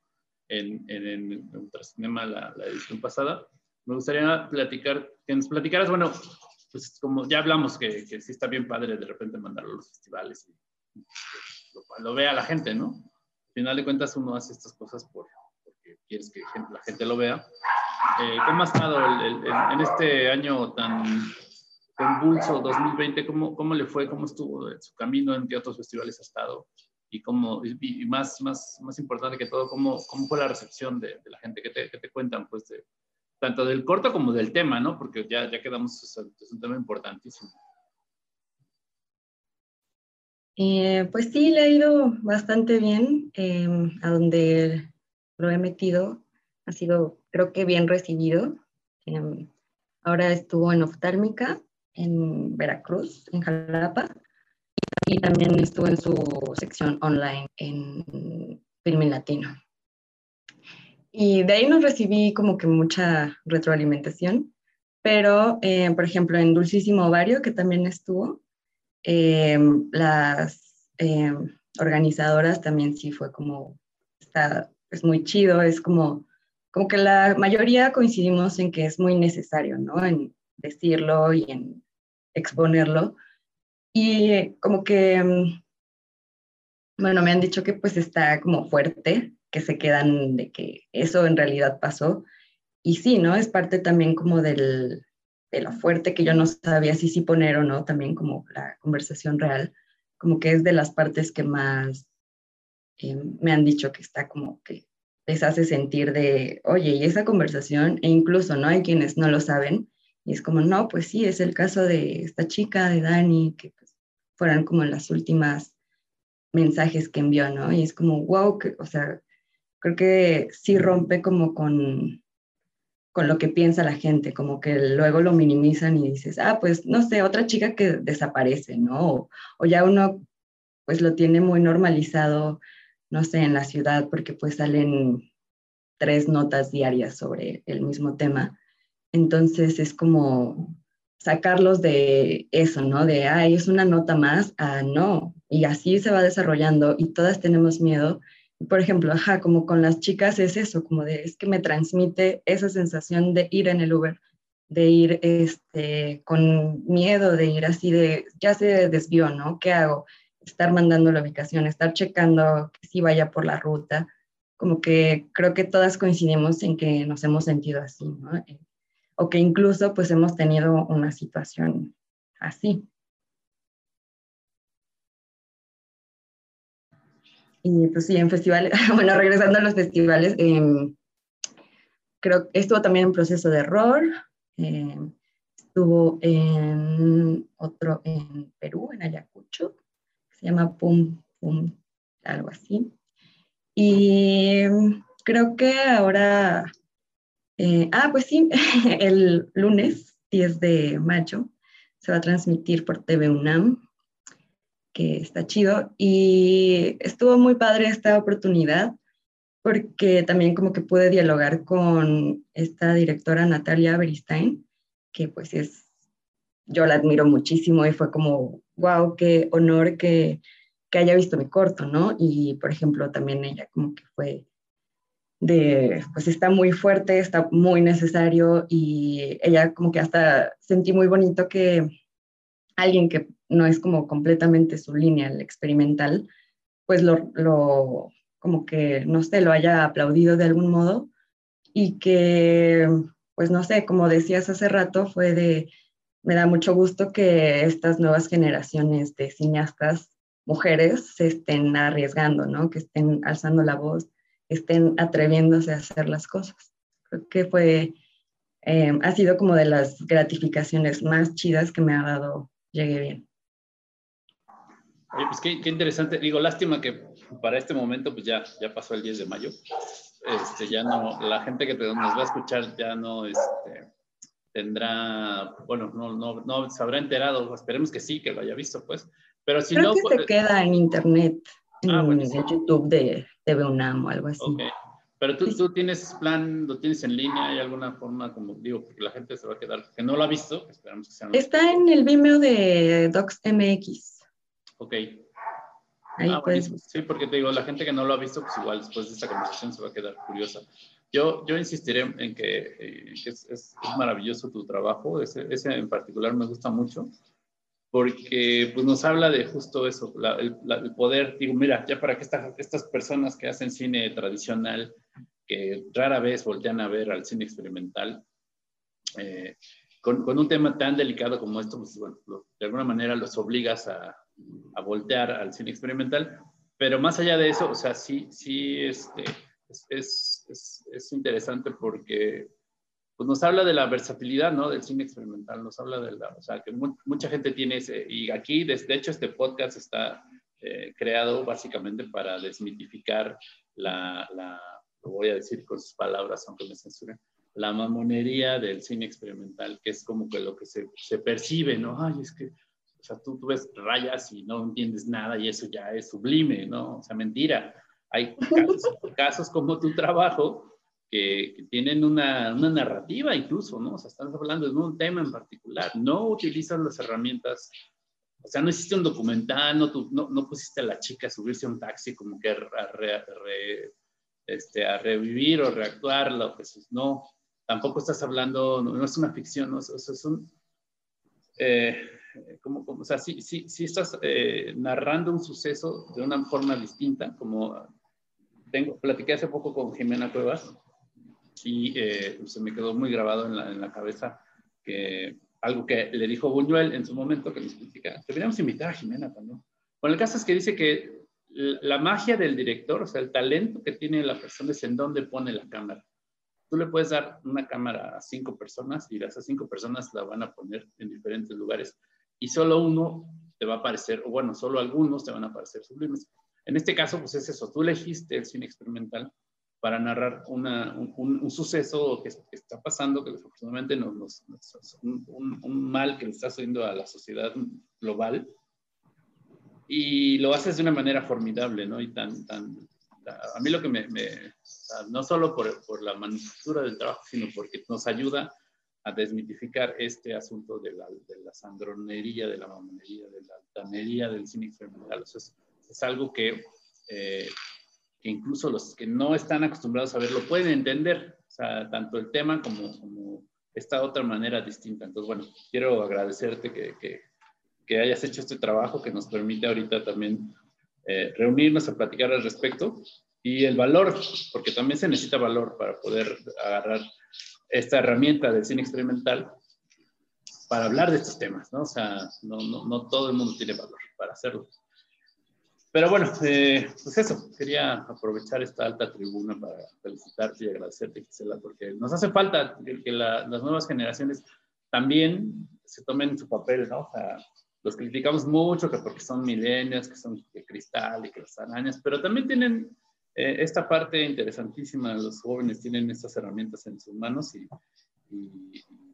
en, en, en Ultracinema la, la edición pasada. Me gustaría platicar, que nos platicaras, bueno, pues como ya hablamos, que, que sí está bien padre de repente mandarlo a los festivales y, lo, vea la gente, ¿no? Al final de cuentas uno hace estas cosas por, porque quieres que la gente lo vea. Eh, ¿Cómo ha estado en este año tan convulso 2020? ¿Cómo, ¿Cómo le fue? ¿Cómo estuvo su camino? ¿En qué otros festivales ha estado? Y, cómo, y más, más, más importante que todo, ¿cómo, cómo fue la recepción de, la gente? ¿Qué te, te cuentan pues, de, tanto del corto como del tema, ¿no? Porque ya, ya quedamos, es un tema importantísimo. Eh, pues sí, le ha ido bastante bien. Em, a donde lo he metido ha sido, creo que bien recibido. Em, ahora estuvo en Oftálmica, en Veracruz, en Jalapa, y también estuvo en su sección online en Filmin Latino. Y de ahí no recibí como que mucha retroalimentación, pero, eh, por ejemplo, en Dulcísimo Ovario, que también estuvo, Em, las em, organizadoras también sí fue como, está, es muy chido, es como, como que la mayoría coincidimos en que es muy necesario, ¿no? En decirlo y en exponerlo. Y como que, em, bueno, me han dicho que pues está como fuerte, que se quedan de que eso en realidad pasó. Y sí, ¿no? Es parte también como del, de lo fuerte que yo no sabía si sí poner o no, también como la conversación real, como que es de las partes que más eh, me han dicho que está como que les hace sentir de, oye, y esa conversación, e incluso, ¿no? Hay quienes no lo saben, y es como, no, pues sí, es el caso de esta chica, de Dani, que pues, fueron como las últimas mensajes que envió, ¿no? Y es como, wow, que, o sea, creo que sí rompe como con con lo que piensa la gente, como que luego lo minimizan y dices, ah, pues no sé, otra chica que desaparece, ¿no? O, ya uno pues lo tiene muy normalizado, no sé, en la ciudad, porque pues salen tres notas diarias sobre el mismo tema. Entonces es como sacarlos de eso, ¿no? De, ay, es una nota más, ah, no. Y así se va desarrollando y todas tenemos miedo por ejemplo, ajá, como con las chicas es eso, como de, es que me transmite esa sensación de ir en el Uber, de ir este, con miedo, de ir así de, ya se desvió, ¿no? ¿Qué hago? Estar mandando la ubicación, estar checando que vaya por la ruta, como que creo que todas coincidimos en que nos hemos sentido así, ¿no? Eh, o que incluso pues hemos tenido una situación así. Y pues sí, en festivales, bueno, regresando a los festivales, eh, creo que estuvo también en proceso de error, em, estuvo en otro en Perú, en Ayacucho, se llama Pum Pum, algo así. Y creo que ahora, eh, ah, pues sí, el lunes 10 de mayo se va a transmitir por TV UNAM que está chido. Y estuvo muy padre esta oportunidad porque también como que pude dialogar con esta directora Natalia Beristain, que pues es yo la admiro muchísimo y fue como, wow, qué honor que, que haya visto mi corto, ¿no? Y por ejemplo, también ella como que fue de, pues está muy fuerte, está muy necesario y ella como que hasta sentí muy bonito que alguien que no es como completamente su línea, el experimental, pues lo, lo, como que, no sé, lo haya aplaudido de algún modo y que, pues no sé, como decías hace rato, fue de, me da mucho gusto que estas nuevas generaciones de cineastas mujeres se estén arriesgando, ¿no? Que estén alzando la voz, estén atreviéndose a hacer las cosas. Creo que fue, eh, ha sido como de las gratificaciones más chidas que me ha dado Llegué Bien. Pues qué, qué, interesante. Digo, lástima que para este momento, pues ya, ya pasó el 10 de mayo. Este, ya no, la gente que nos va a escuchar ya no este, tendrá, bueno, no, no, no se habrá enterado. Esperemos que sí, que lo haya visto, pues. Pero si Creo no. que se pues, queda en internet, en ah, YouTube de TV UNAM o algo así. Okay. Pero tú, tú, tienes plan, lo tienes en línea, ¿hay alguna forma, como digo, que la gente se va a quedar, que no lo ha visto, esperamos que sea. Está en el Vimeo de DocsMX. Ok. Ahí ah, pues. Sí, porque te digo, la gente que no lo ha visto, pues igual después de esta conversación se va a quedar curiosa. Yo, yo insistiré en que, eh, es, es, maravilloso tu trabajo, ese, ese en particular me gusta mucho porque pues nos habla de justo eso, el, poder, digo, mira, ya para que estas personas que hacen cine tradicional, que rara vez voltean a ver al cine experimental, eh, con, con, un tema tan delicado como esto, pues bueno, de alguna manera los obligas a, a, voltear al cine experimental, pero más allá de eso, o sea, sí, sí, este, es, es, es interesante porque pues nos habla de la versatilidad, ¿no? Del cine experimental, nos habla de la, o sea, que mucha gente tiene ese, y aquí, de, hecho, este podcast está eh, creado básicamente para desmitificar la, la, lo voy a decir con sus palabras, aunque me censuren, la mamonería del cine experimental, que es como que lo que se, se percibe, ¿no? Ay, es que, o sea, tú, tú ves rayas y no entiendes nada y eso ya es sublime, ¿no? O sea, mentira. Hay casos, casos como tu trabajo que, tienen una, una, narrativa incluso, ¿no? O sea, están hablando de un tema en particular, no utilizan las herramientas, o sea, no existe un documental, no, no, no pusiste a la chica a subirse a un taxi como que a, este, a revivir o reactuar, lo que no, tampoco estás hablando, no, es una ficción, no, es un... Eh, como, como, o sea, sí, sí, sí estás eh, narrando un suceso de una forma distinta, como tengo, platiqué hace poco con Jimena Cuevas, sí eh, se me quedó muy grabado en la, en la, cabeza que algo que le dijo Buñuel en su momento que me explica, deberíamos invitar a Jimena también. Bueno, el caso es que dice que la magia del director, o sea, el talento que tiene la persona es en dónde pone la cámara. Tú le puedes dar una cámara a cinco personas y esas cinco personas la van a poner en diferentes lugares y solo uno te va a parecer, o bueno, solo algunos te van a parecer sublimes. En este caso, pues es eso, tú elegiste el cine experimental para narrar una, un, suceso que, está pasando, que desafortunadamente nos, nos, un, un, mal que le está sucediendo a la sociedad global. Y lo haces de una manera formidable, ¿no? Y tan, tan, a mí lo que me, me no solo por, por, la manufactura del trabajo, sino porque nos ayuda a desmitificar este asunto de la, de la sandronería, de la mamonería, de la altanería del cine experimental. es, es, algo que eh, que incluso los que no están acostumbrados a verlo pueden entender, o sea, tanto el tema como, como esta otra manera distinta. Entonces, bueno, quiero agradecerte que, que, que hayas hecho este trabajo que nos permite ahorita también eh, reunirnos a platicar al respecto y el valor, porque también se necesita valor para poder agarrar esta herramienta del cine experimental para hablar de estos temas, ¿no? O sea, no, no, no todo el mundo tiene valor para hacerlo. Pero bueno, eh, pues eso, quería aprovechar esta alta tribuna para felicitarte y agradecerte, Gisela, porque nos hace falta que, las nuevas generaciones también se tomen su papel, ¿no? O sea, los criticamos mucho que porque son milenios, que son de cristal y que las arañas, pero también tienen eh, esta parte interesantísima, los jóvenes tienen estas herramientas en sus manos y,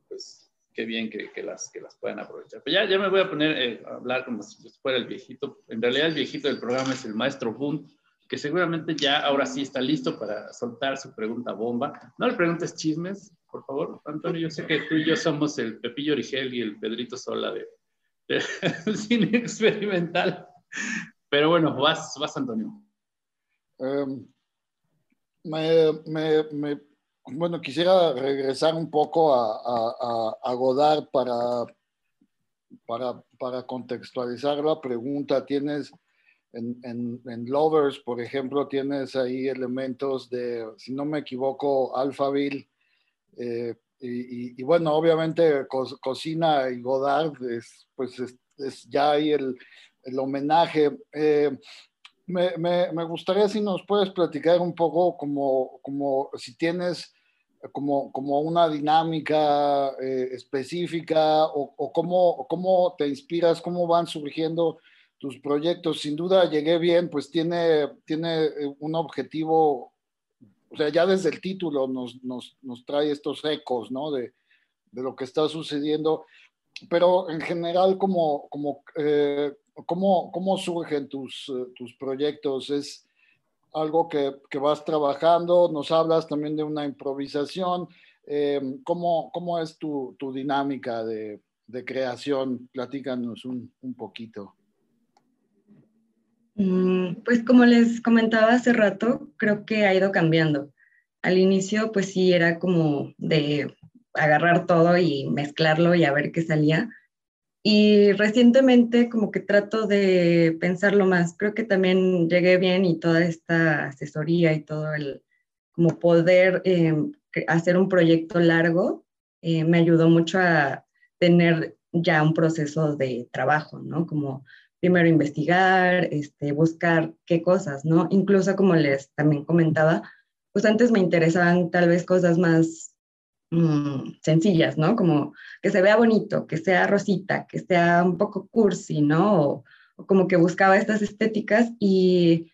pues qué bien que, las, que las puedan aprovechar. Pero ya, ya me voy a poner eh, a hablar como si fuera el viejito. En realidad el viejito del programa es el maestro Boone, que seguramente ya ahora sí está listo para soltar su pregunta bomba. No le preguntes chismes, por favor, Antonio. Yo sé que tú y yo somos el Pepillo Origel y el Pedrito Sola de, cine experimental. Pero bueno, vas, vas Antonio. Em, bueno, quisiera regresar un poco a, a, Godard para, para, contextualizar la pregunta. Tienes en, en, Lovers, por ejemplo, tienes ahí elementos de, si no me equivoco, Alphaville. Eh, y, bueno, obviamente Cocina y Godard, es, pues es, ya ahí el, el homenaje. Eh, me, me, gustaría si nos puedes platicar un poco como, como si tienes como, como una dinámica eh, específica o, o cómo, cómo, te inspiras, cómo van surgiendo tus proyectos. Sin duda llegué bien, pues tiene, tiene eh, un objetivo, o sea, ya desde el título nos, nos, nos trae estos ecos, ¿no? De, de, lo que está sucediendo, pero en general, como, como, eh, ¿cómo, ¿cómo, surgen tus, tus proyectos? ¿Es, algo que, que, vas trabajando, nos hablas también de una improvisación. Eh, ¿cómo, ¿cómo, es tu, tu dinámica de, de, creación? Platícanos un, un poquito. Mm, pues como les comentaba hace rato, creo que ha ido cambiando. Al inicio, pues sí, era como de agarrar todo y mezclarlo y a ver qué salía. Y recientemente como que trato de pensarlo más. Creo que también llegué bien y toda esta asesoría y todo el, como poder eh, hacer un proyecto largo, eh, me ayudó mucho a tener ya un proceso de trabajo, ¿no? Como primero investigar, este, buscar qué cosas, ¿no? Incluso como les también comentaba, pues antes me interesaban tal vez cosas más Mm, sencillas, ¿no? Como que se vea bonito, que sea rosita, que sea un poco cursi, ¿no? O, como que buscaba estas estéticas y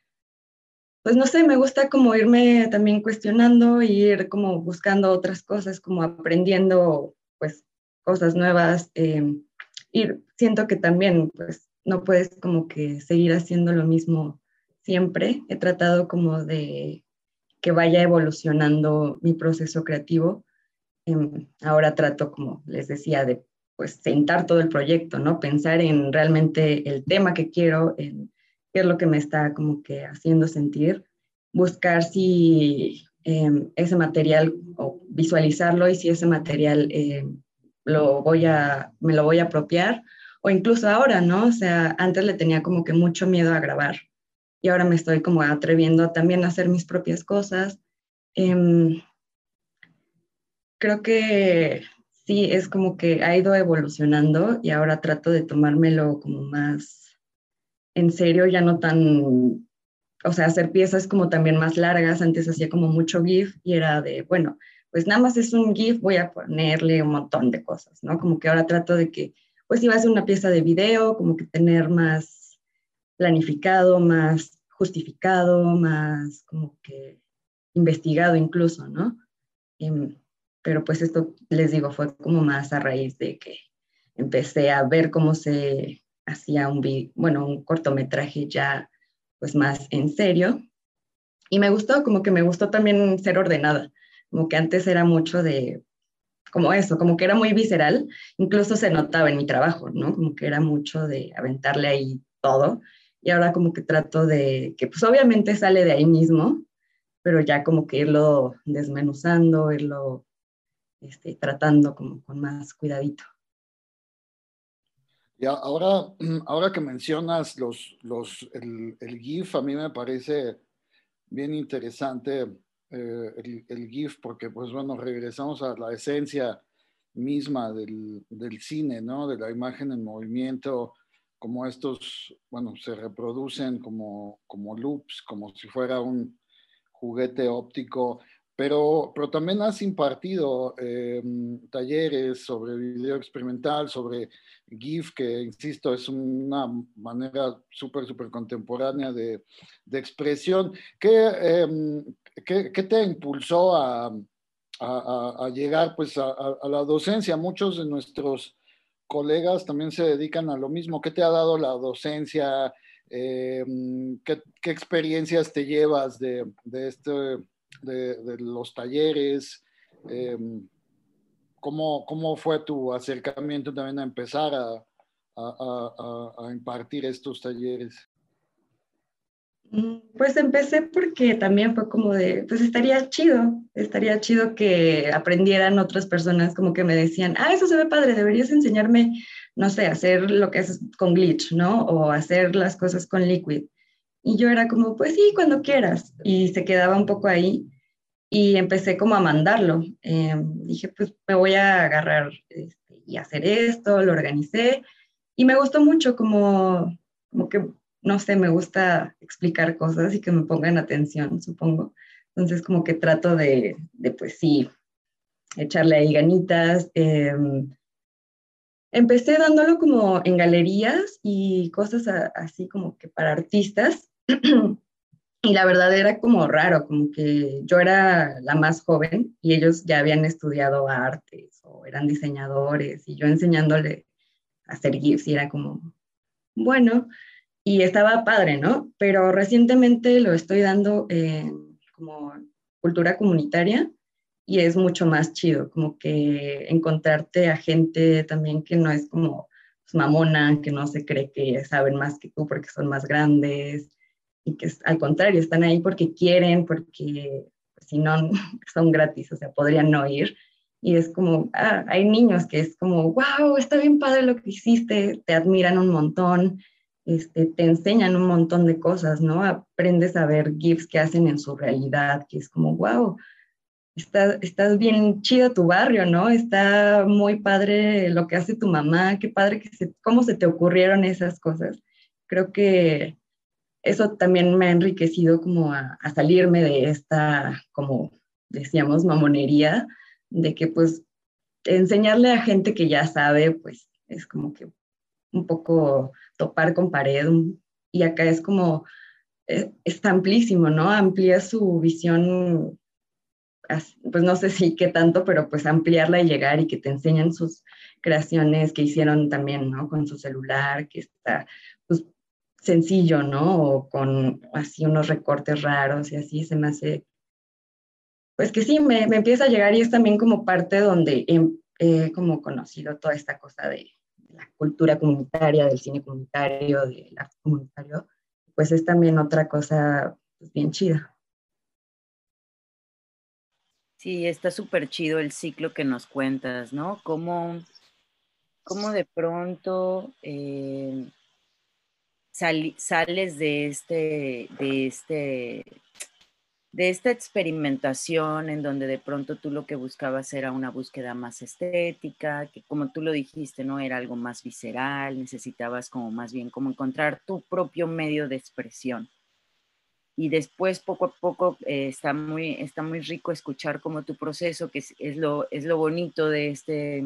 pues no sé, me gusta como irme también cuestionando, ir como buscando otras cosas, como aprendiendo pues cosas nuevas. Eh, y siento que también pues no puedes como que seguir haciendo lo mismo siempre. He tratado como de que vaya evolucionando mi proceso creativo Em, ahora trato, como les decía, de pues sentar todo el proyecto, ¿no? Pensar en realmente el tema que quiero, en qué es lo que me está como que haciendo sentir, buscar si em, ese material o visualizarlo y si ese material em, lo voy a, me lo voy a apropiar o incluso ahora, ¿no? O sea, antes le tenía como que mucho miedo a grabar y ahora me estoy como atreviendo también a hacer mis propias cosas creo que sí, es como que ha ido evolucionando y ahora trato de tomármelo como más en serio, ya no tan, o sea, hacer piezas como también más largas, antes hacía como mucho GIF y era de, bueno, pues nada más es un GIF, voy a ponerle un montón de cosas, ¿no? Como que ahora trato de que, pues si va a ser una pieza de video, como que tener más planificado, más justificado, más como que investigado incluso, ¿no? Em, pero pues esto, les digo, fue como más a raíz de que empecé a ver cómo se hacía un, bueno, un cortometraje ya pues más en serio. Y me gustó, como que me gustó también ser ordenada, como que antes era mucho de, como eso, como que era muy visceral, incluso se notaba en mi trabajo, ¿no? Como que era mucho de aventarle ahí todo. Y ahora como que trato de, que pues obviamente sale de ahí mismo, pero ya como que irlo desmenuzando, irlo este, tratando como con más cuidadito. Y ahora, ahora que mencionas los, los, el, el GIF, a mí me parece bien interesante eh, el, el, GIF porque, pues bueno, regresamos a la esencia misma del, del, cine, ¿no? De la imagen en movimiento, como estos, bueno, se reproducen como, como loops, como si fuera un juguete óptico pero, pero también has impartido em, talleres sobre video experimental, sobre GIF, que, insisto, es una manera súper, súper contemporánea de, de expresión. ¿Qué, em, ¿qué, ¿qué, te impulsó a, a, a llegar pues, a, la docencia? Muchos de nuestros colegas también se dedican a lo mismo. ¿Qué te ha dado la docencia? Em, ¿qué, ¿qué, experiencias te llevas de, de este de, los talleres. Em, ¿cómo, ¿cómo fue tu acercamiento también a empezar a, a, impartir estos talleres? Mm, pues empecé porque también fue como de, pues estaría chido, estaría chido que aprendieran otras personas como que me decían, ah, eso se ve padre, deberías enseñarme, no sé, hacer lo que es con glitch, ¿no? O hacer las cosas con liquid. Y yo era como, pues sí, cuando quieras. Y se quedaba un poco ahí y empecé como a mandarlo. Em, dije, pues me voy a agarrar este, y hacer esto, lo organicé y me gustó mucho como, como que, no sé, me gusta explicar cosas y que me pongan atención, supongo. Entonces como que trato de, de pues sí, echarle ahí ganitas. Em, empecé dándolo como en galerías y cosas así como que para artistas. Y la verdad era como raro, como que yo era la más joven y ellos ya habían estudiado artes o eran diseñadores y yo enseñándole a hacer GIFs y era como, bueno, y estaba padre, ¿no? Pero recientemente lo estoy dando como cultura comunitaria y es mucho más chido, como que encontrarte a gente también que no es como pues, mamona, que no se cree que saben más que tú porque son más grandes, y que al contrario, están ahí porque quieren, porque si no, son gratis, o sea, podrían no ir. Y es como, ah, hay niños que es como, wow, está bien padre lo que hiciste, te admiran un montón, este, te enseñan un montón de cosas, ¿no? Aprendes a ver GIFs que hacen en su realidad, que es como, wow, está, estás bien chido tu barrio, ¿no? Está muy padre lo que hace tu mamá, qué padre que se, cómo se te ocurrieron esas cosas. Creo que eso también me ha enriquecido como a, salirme de esta, como decíamos, mamonería, de que pues enseñarle a gente que ya sabe, pues es como que un poco topar con pared y acá es como, eh, está amplísimo, ¿no? Amplía su visión, pues no sé si qué tanto, pero pues ampliarla y llegar y que te enseñan sus creaciones que hicieron también, ¿no? Con su celular, que está sencillo, ¿no? O con así unos recortes raros y así se me hace, pues que sí, me, me empieza a llegar y es también como parte donde he, como conocido toda esta cosa de, la cultura comunitaria, del cine comunitario, del arte comunitario, pues es también otra cosa pues, bien chida. Sí, está súper chido el ciclo que nos cuentas, ¿no? Cómo, cómo de pronto eh, sales de este, de este, de esta experimentación en donde de pronto tú lo que buscabas era una búsqueda más estética, que como tú lo dijiste, no era algo más visceral, necesitabas como más bien como encontrar tu propio medio de expresión. Y después poco a poco eh, está, muy, está muy rico escuchar como tu proceso, que es, es, lo, es lo bonito de este,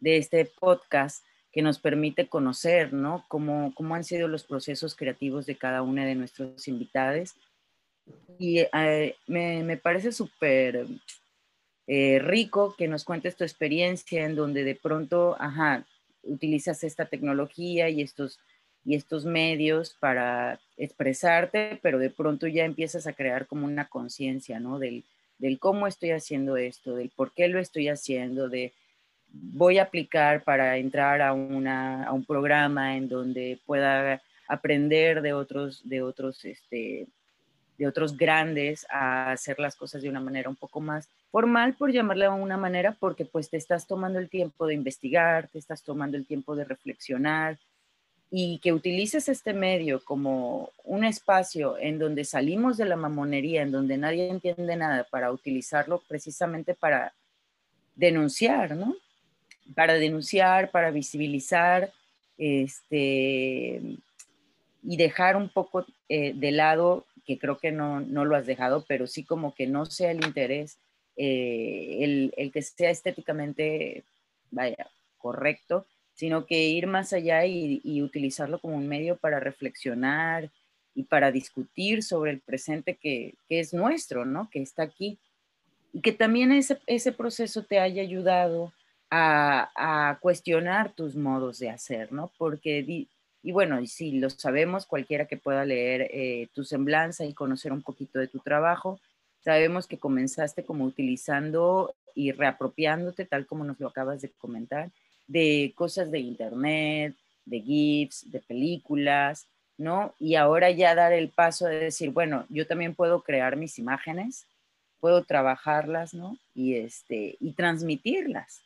de este podcast, que nos permite conocer, ¿no? Cómo, cómo han sido los procesos creativos de cada una de nuestros invitados. Y eh, me, me, parece súper eh, rico que nos cuentes tu experiencia en donde de pronto, ajá, utilizas esta tecnología y estos, y estos medios para expresarte, pero de pronto ya empiezas a crear como una conciencia, ¿no? Del, del cómo estoy haciendo esto, del por qué lo estoy haciendo, de voy a aplicar para entrar a, una, a un programa en donde pueda aprender de otros, de otros, este, de otros grandes a hacer las cosas de una manera un poco más formal, por llamarle de una manera, porque pues te estás tomando el tiempo de investigar, te estás tomando el tiempo de reflexionar y que utilices este medio como un espacio en donde salimos de la mamonería, en donde nadie entiende nada, para utilizarlo precisamente para denunciar, ¿no? Para denunciar, para visibilizar, este, y dejar un poco eh, de lado, que creo que no, lo has dejado, pero sí como que no sea el interés, eh, el, que sea estéticamente, vaya, correcto, sino que ir más allá y, utilizarlo como un medio para reflexionar y para discutir sobre el presente que, es nuestro, ¿no? Que está aquí. Y que también ese, ese proceso te haya ayudado a, cuestionar tus modos de hacer, ¿no? Porque, y bueno, y si lo sabemos, cualquiera que pueda leer eh, tu semblanza y conocer un poquito de tu trabajo, sabemos que comenzaste como utilizando y reapropiándote, tal como nos lo acabas de comentar, de cosas de internet, de GIFs, de películas, ¿no? Y ahora ya dar el paso de decir, bueno, yo también puedo crear mis imágenes, puedo trabajarlas, ¿no? Y, este, y transmitirlas.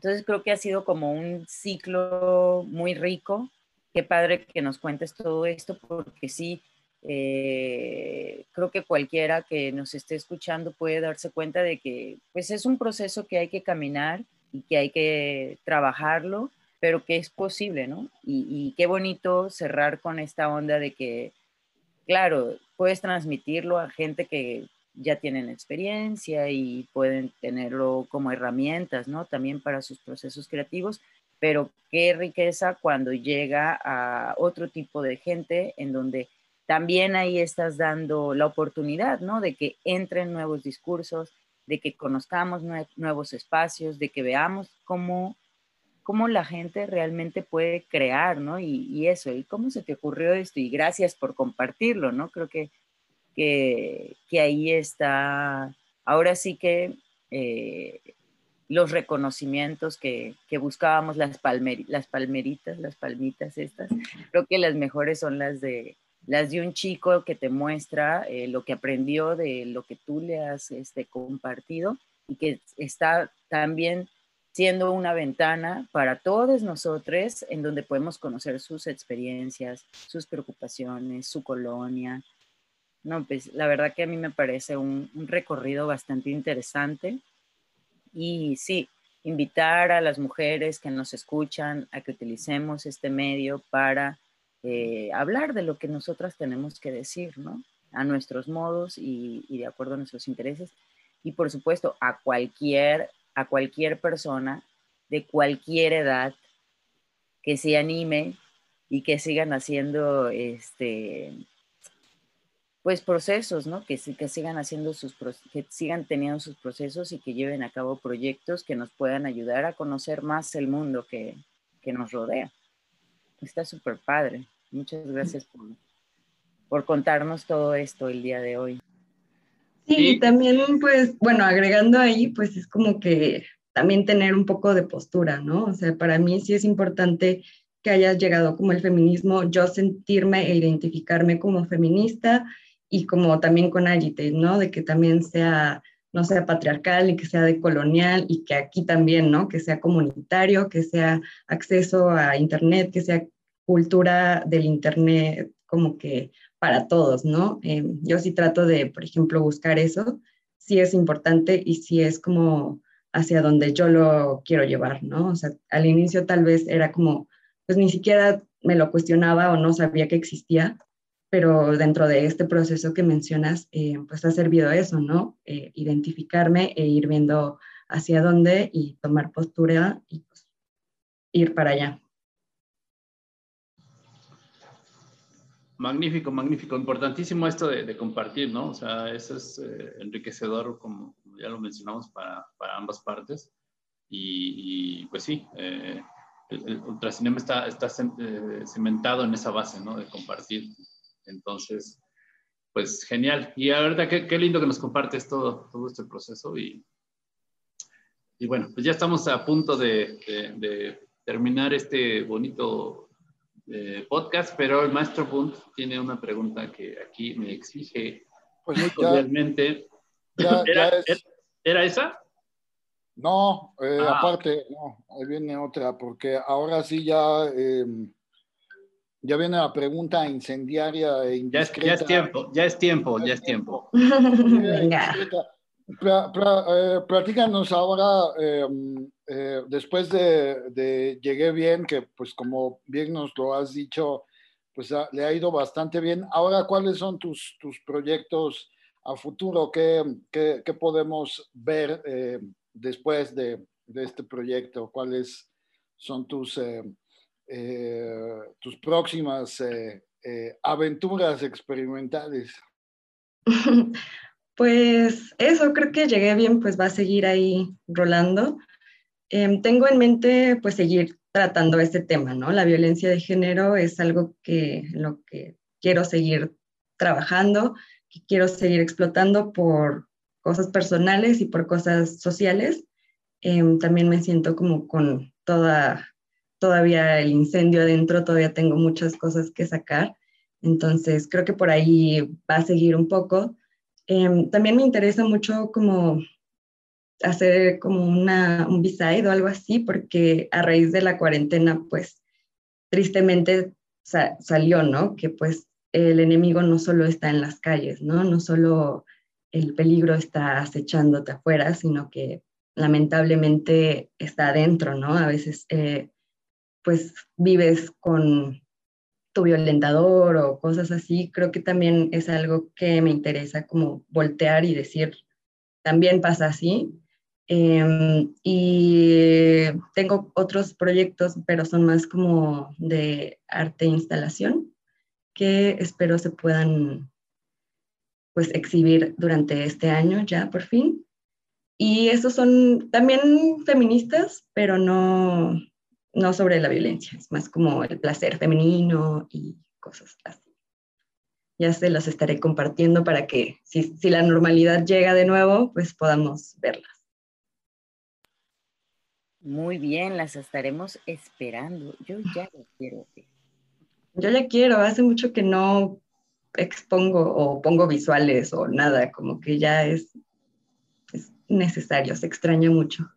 Entonces creo que ha sido como un ciclo muy rico. Qué padre que nos cuentes todo esto, porque sí, eh, creo que cualquiera que nos esté escuchando puede darse cuenta de que pues es un proceso que hay que caminar y que hay que trabajarlo pero que es posible, ¿no? Y, qué bonito cerrar con esta onda de que, claro, puedes transmitirlo a gente que ya tienen experiencia y pueden tenerlo como herramientas, ¿no? También para sus procesos creativos, pero qué riqueza cuando llega a otro tipo de gente en donde también ahí estás dando la oportunidad, ¿no? De que entren nuevos discursos, de que conozcamos nuevos espacios, de que veamos cómo cómo la gente realmente puede crear, ¿no? Y, eso, y cómo se te ocurrió esto, y gracias por compartirlo, ¿no? Creo que, que, ahí está, ahora sí que eh, los reconocimientos que, buscábamos, las, las palmeritas, las palmitas estas, creo que las mejores son las de, las de un chico que te muestra eh, lo que aprendió de lo que tú le has este, compartido y que está también siendo una ventana para todos nosotros en donde podemos conocer sus experiencias, sus preocupaciones, su colonia. No, pues la verdad que a mí me parece un, recorrido bastante interesante y sí, invitar a las mujeres que nos escuchan a que utilicemos este medio para eh, hablar de lo que nosotras tenemos que decir, ¿no? A nuestros modos y, y de acuerdo a nuestros intereses. Y por supuesto, a cualquier a cualquier persona de cualquier edad que se anime y que sigan haciendo este pues procesos, ¿no? Que, que sigan haciendo sus que sigan teniendo sus procesos y que lleven a cabo proyectos que nos puedan ayudar a conocer más el mundo que, que nos rodea. Está súper padre. Muchas gracias por, por contarnos todo esto el día de hoy. Sí, y también, pues, bueno, agregando ahí, pues es como que también tener un poco de postura, ¿no? O sea, para mí sí es importante que hayas llegado como el feminismo, yo sentirme e identificarme como feminista y como también con Agitate, ¿no? De que también sea, no sea patriarcal y que sea decolonial y que aquí también, ¿no? Que sea comunitario, que sea acceso a Internet, que sea cultura del Internet como que para todos, ¿no? Eh, yo sí trato de, por ejemplo, buscar eso, sí es importante y sí es como hacia donde yo lo quiero llevar, ¿no? O sea, al inicio tal vez era como, pues ni siquiera me lo cuestionaba o no sabía que existía, pero dentro de este proceso que mencionas, eh, pues ha servido eso, ¿no? Eh, identificarme e ir viendo hacia dónde y tomar postura y pues, ir para allá. Magnífico, magnífico. Importantísimo esto de, compartir, ¿no? O sea, eso es eh, enriquecedor, como, ya lo mencionamos, para, para ambas partes. Y, pues sí, eh, el, ultracinema está, está eh, cimentado en esa base, ¿no? De compartir. Entonces, pues genial. Y la verdad, qué, qué lindo que nos compartes todo, todo este proceso. Y, y bueno, pues ya estamos a punto de, de, de terminar este bonito podcast, pero el maestro Bunt tiene una pregunta que aquí me exige pues cordialmente. ¿Era, esa? No, eh, ah. aparte, no, ahí viene otra, porque ahora sí ya, em, ya viene la pregunta incendiaria e Ya es, ya es tiempo, ya es tiempo, ya es tiempo. Venga. Eh, platícanos ahora, em, eh, después de, Llegué Bien, que pues como bien nos lo has dicho, pues le ha ido bastante bien. Ahora, ¿cuáles son tus, tus proyectos a futuro? ¿Qué, qué, podemos ver eh, después de, de, este proyecto? ¿Cuáles son tus, tus próximas aventuras experimentales? Pues eso, creo que llegué bien, pues va a seguir ahí rolando. Em, tengo en mente pues seguir tratando este tema, ¿no? La violencia de género es algo que lo que quiero seguir trabajando, que quiero seguir explotando por cosas personales y por cosas sociales. Em, también me siento como con toda, todavía el incendio adentro, todavía tengo muchas cosas que sacar. Entonces, creo que por ahí va a seguir un poco. Em, también me interesa mucho como hacer como una, un b o algo así, porque a raíz de la cuarentena, pues tristemente salió, ¿no? Que pues el enemigo no solo está en las calles, ¿no? No solo el peligro está acechándote afuera, sino que lamentablemente está adentro, ¿no? A veces, eh, pues, vives con tu violentador o cosas así. Creo que también es algo que me interesa como voltear y decir, también pasa así. Em, y tengo otros proyectos, pero son más como de arte e instalación, que espero se puedan pues exhibir durante este año ya por fin. Y estos son también feministas, pero no, no sobre la violencia, es más como el placer femenino y cosas así. Ya se los estaré compartiendo para que si, si la normalidad llega de nuevo, pues podamos verlas. Muy bien, las estaremos esperando. Yo ya lo quiero. Yo ya quiero, hace mucho que no expongo o pongo visuales o nada, como que ya es necesario, se extraña mucho.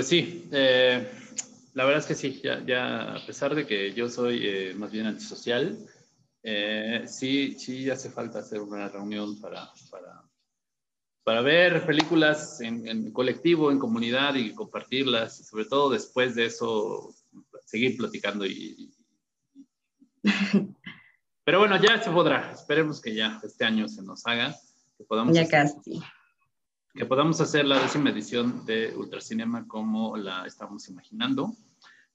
Pues sí, eh, la verdad es que sí, ya, a pesar de que yo soy eh, más bien antisocial, eh, sí, sí hace falta hacer una reunión para, para, para ver películas en, colectivo, en comunidad y compartirlas, y sobre todo después de eso seguir platicando y... Pero bueno, ya se podrá. Esperemos que ya este año se nos haga. Que podamos ya casi que podamos hacer la décima edición de Ultracinema como la estamos imaginando.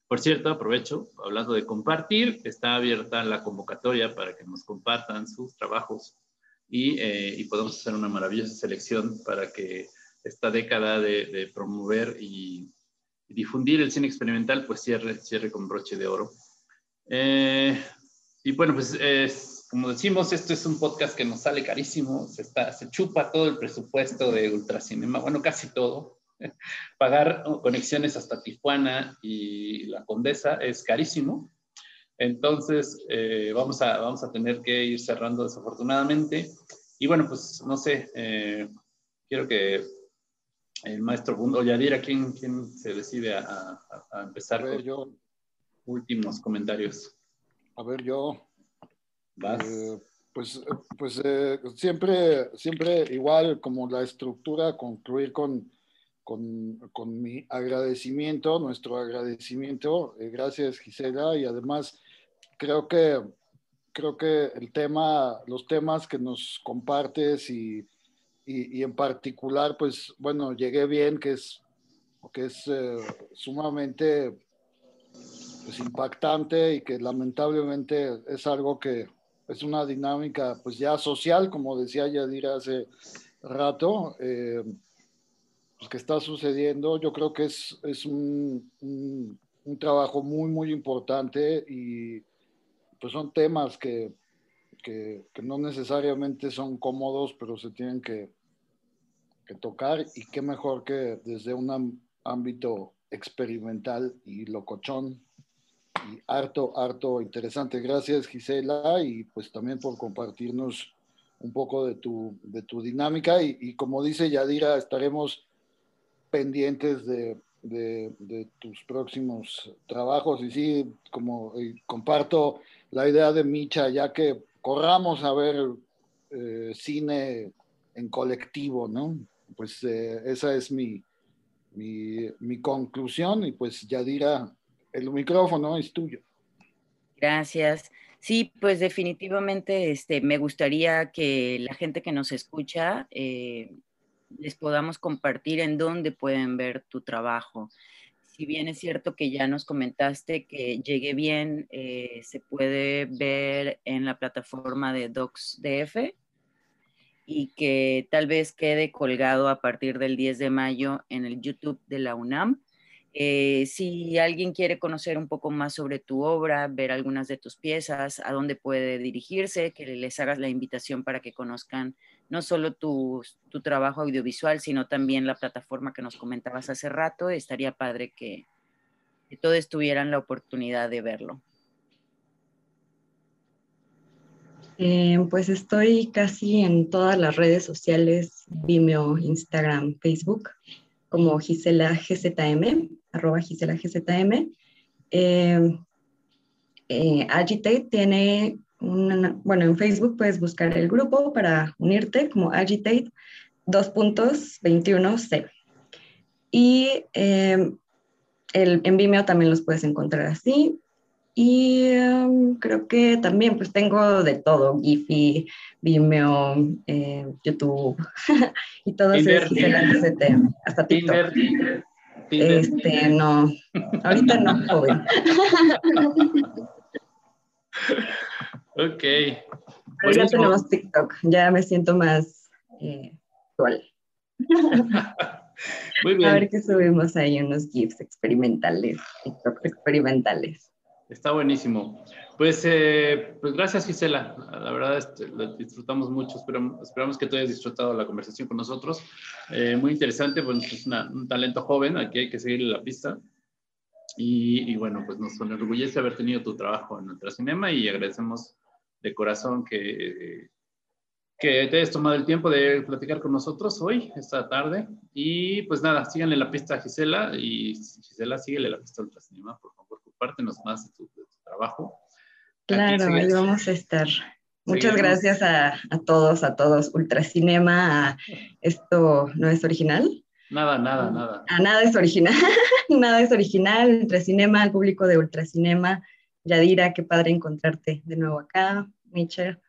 Por cierto, aprovecho, hablando de compartir, está abierta la convocatoria para que nos compartan sus trabajos y, eh, y podamos hacer una maravillosa selección para que esta década de, promover y, difundir el cine experimental pues cierre, cierre con broche de oro. Eh, y bueno, pues es como decimos, esto es un podcast que nos sale carísimo, se, está, se chupa todo el presupuesto de Ultracinema, bueno, casi todo. Pagar conexiones hasta Tijuana y la Condesa es carísimo. Entonces, eh, vamos, a, vamos a tener que ir cerrando desafortunadamente. Y bueno, pues no sé, eh, quiero que el maestro Bundo, Yadira, ¿quién, quién se decide a, empezar con yo, últimos comentarios? A ver, yo, eh, pues pues eh, siempre, siempre igual como la estructura, concluir con, con, con mi agradecimiento, nuestro agradecimiento. Eh, gracias Gisela y además creo que, creo que el tema, los temas que nos compartes y, y, en particular, pues bueno, llegué bien, que es, que es sumamente pues, impactante y que lamentablemente es algo que es una dinámica pues ya social, como decía Yadira hace rato, eh, pues que está sucediendo. Yo creo que es, es un, un, trabajo muy, muy importante y pues son temas que, que, que no necesariamente son cómodos, pero se tienen que, que tocar y qué mejor que desde un ámbito experimental y locochón y harto, harto interesante. Gracias Gisela y pues también por compartirnos un poco de tu, de tu dinámica y, como dice Yadira, estaremos pendientes de, de, tus próximos trabajos y sí, como comparto la idea de Micha, ya que corramos a ver eh, cine en colectivo, ¿no? Pues eh, esa es mi, mi, mi conclusión y pues Yadira el micrófono es tuyo. Gracias. Sí, pues definitivamente este, me gustaría que la gente que nos escucha eh, les podamos compartir en dónde pueden ver tu trabajo. Si bien es cierto que ya nos comentaste que llegue bien, eh, se puede ver en la plataforma de DocsDF y que tal vez quede colgado a partir del 10 de mayo en el YouTube de la UNAM eh, si alguien quiere conocer un poco más sobre tu obra, ver algunas de tus piezas, a dónde puede dirigirse, que les hagas la invitación para que conozcan no solo tu, trabajo audiovisual, sino también la plataforma que nos comentabas hace rato. Estaría padre que, que todos tuvieran la oportunidad de verlo. Eh, pues estoy casi en todas las redes sociales, Vimeo, Instagram, Facebook, como Gisela GZM, arroba Gisela GZM. Eh, eh, Agitate tiene bueno, en Facebook puedes buscar el grupo para unirte como Agitate 2.21c. Y el, en Vimeo también los puedes encontrar así. Y em, creo que también pues tengo de todo, Giphy, Vimeo, eh, YouTube y todo eso hasta TikTok. Este, no, ahorita no, joven. ok. Pero ya tenemos TikTok, ya me siento más eh, actual. Muy bien. A ver qué subimos ahí unos GIFs experimentales, TikTok experimentales. Está buenísimo. Pues, eh, pues gracias Gisela, la verdad este, disfrutamos mucho, esperamos, que tú hayas disfrutado la conversación con nosotros. Eh, muy interesante, bueno, es un talento joven, aquí hay que seguirle la pista. Y, y, bueno, pues nos enorgullece haber tenido tu trabajo en Ultracinema y agradecemos de corazón que, que te hayas tomado el tiempo de platicar con nosotros hoy, esta tarde. Y pues nada, síganle la pista a Gisela y Gisela, síguele la pista a Ultracinema, por favor compártenos más de tu, trabajo. Claro, ahí vamos a estar. Muchas gracias a, a, todos, a todos. Ultracinema, esto no es original. Nada, nada, nada. A nada es original, nada es original. Ultracinema, al público de Ultracinema. Yadira, qué padre encontrarte de nuevo acá. Mitchell,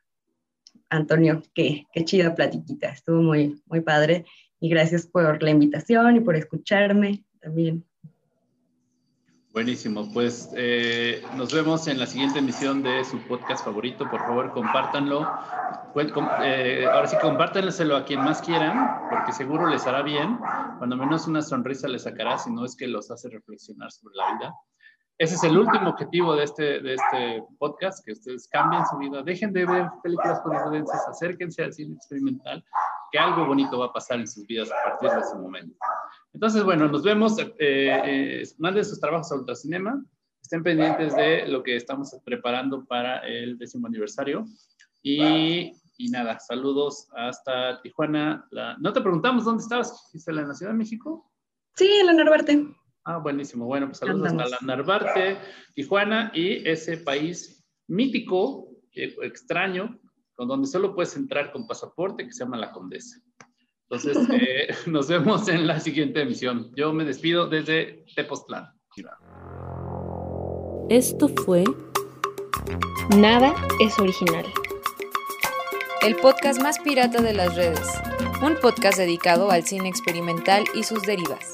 Antonio, qué, qué chida platiquita, estuvo muy, muy padre. Y gracias por la invitación y por escucharme también. Buenísimo, pues eh, nos vemos en la siguiente emisión de su podcast favorito. Por favor, compártanlo. Eh, ahora sí, compártanselo a quien más quieran, porque seguro les hará bien. Cuando menos una sonrisa les sacará, si no es que los hace reflexionar sobre la vida. Ese es el último objetivo de este, de este podcast, que ustedes cambien su vida, dejen de ver películas hollywoodenses, acérquense al cine experimental, que algo bonito va a pasar en sus vidas a partir de ese momento. Entonces, bueno, nos vemos. Eh, eh, manden sus trabajos a Ultracinema. Estén pendientes de lo que estamos preparando para el décimo aniversario. Y, y nada, saludos hasta Tijuana. ¿No te preguntamos dónde estabas, Gisela, en la Ciudad de México? Sí, en la Narvarte. Ah, buenísimo. Bueno, pues saludos hasta la Narvarte, Tijuana y ese país mítico, eh, extraño, con donde solo puedes entrar con pasaporte, que se llama La Condesa. Entonces, eh, nos vemos en la siguiente emisión. Yo me despido desde Tepoztlán. Esto fue Nada es original. El podcast más pirata de las redes. Un podcast dedicado al cine experimental y sus derivas.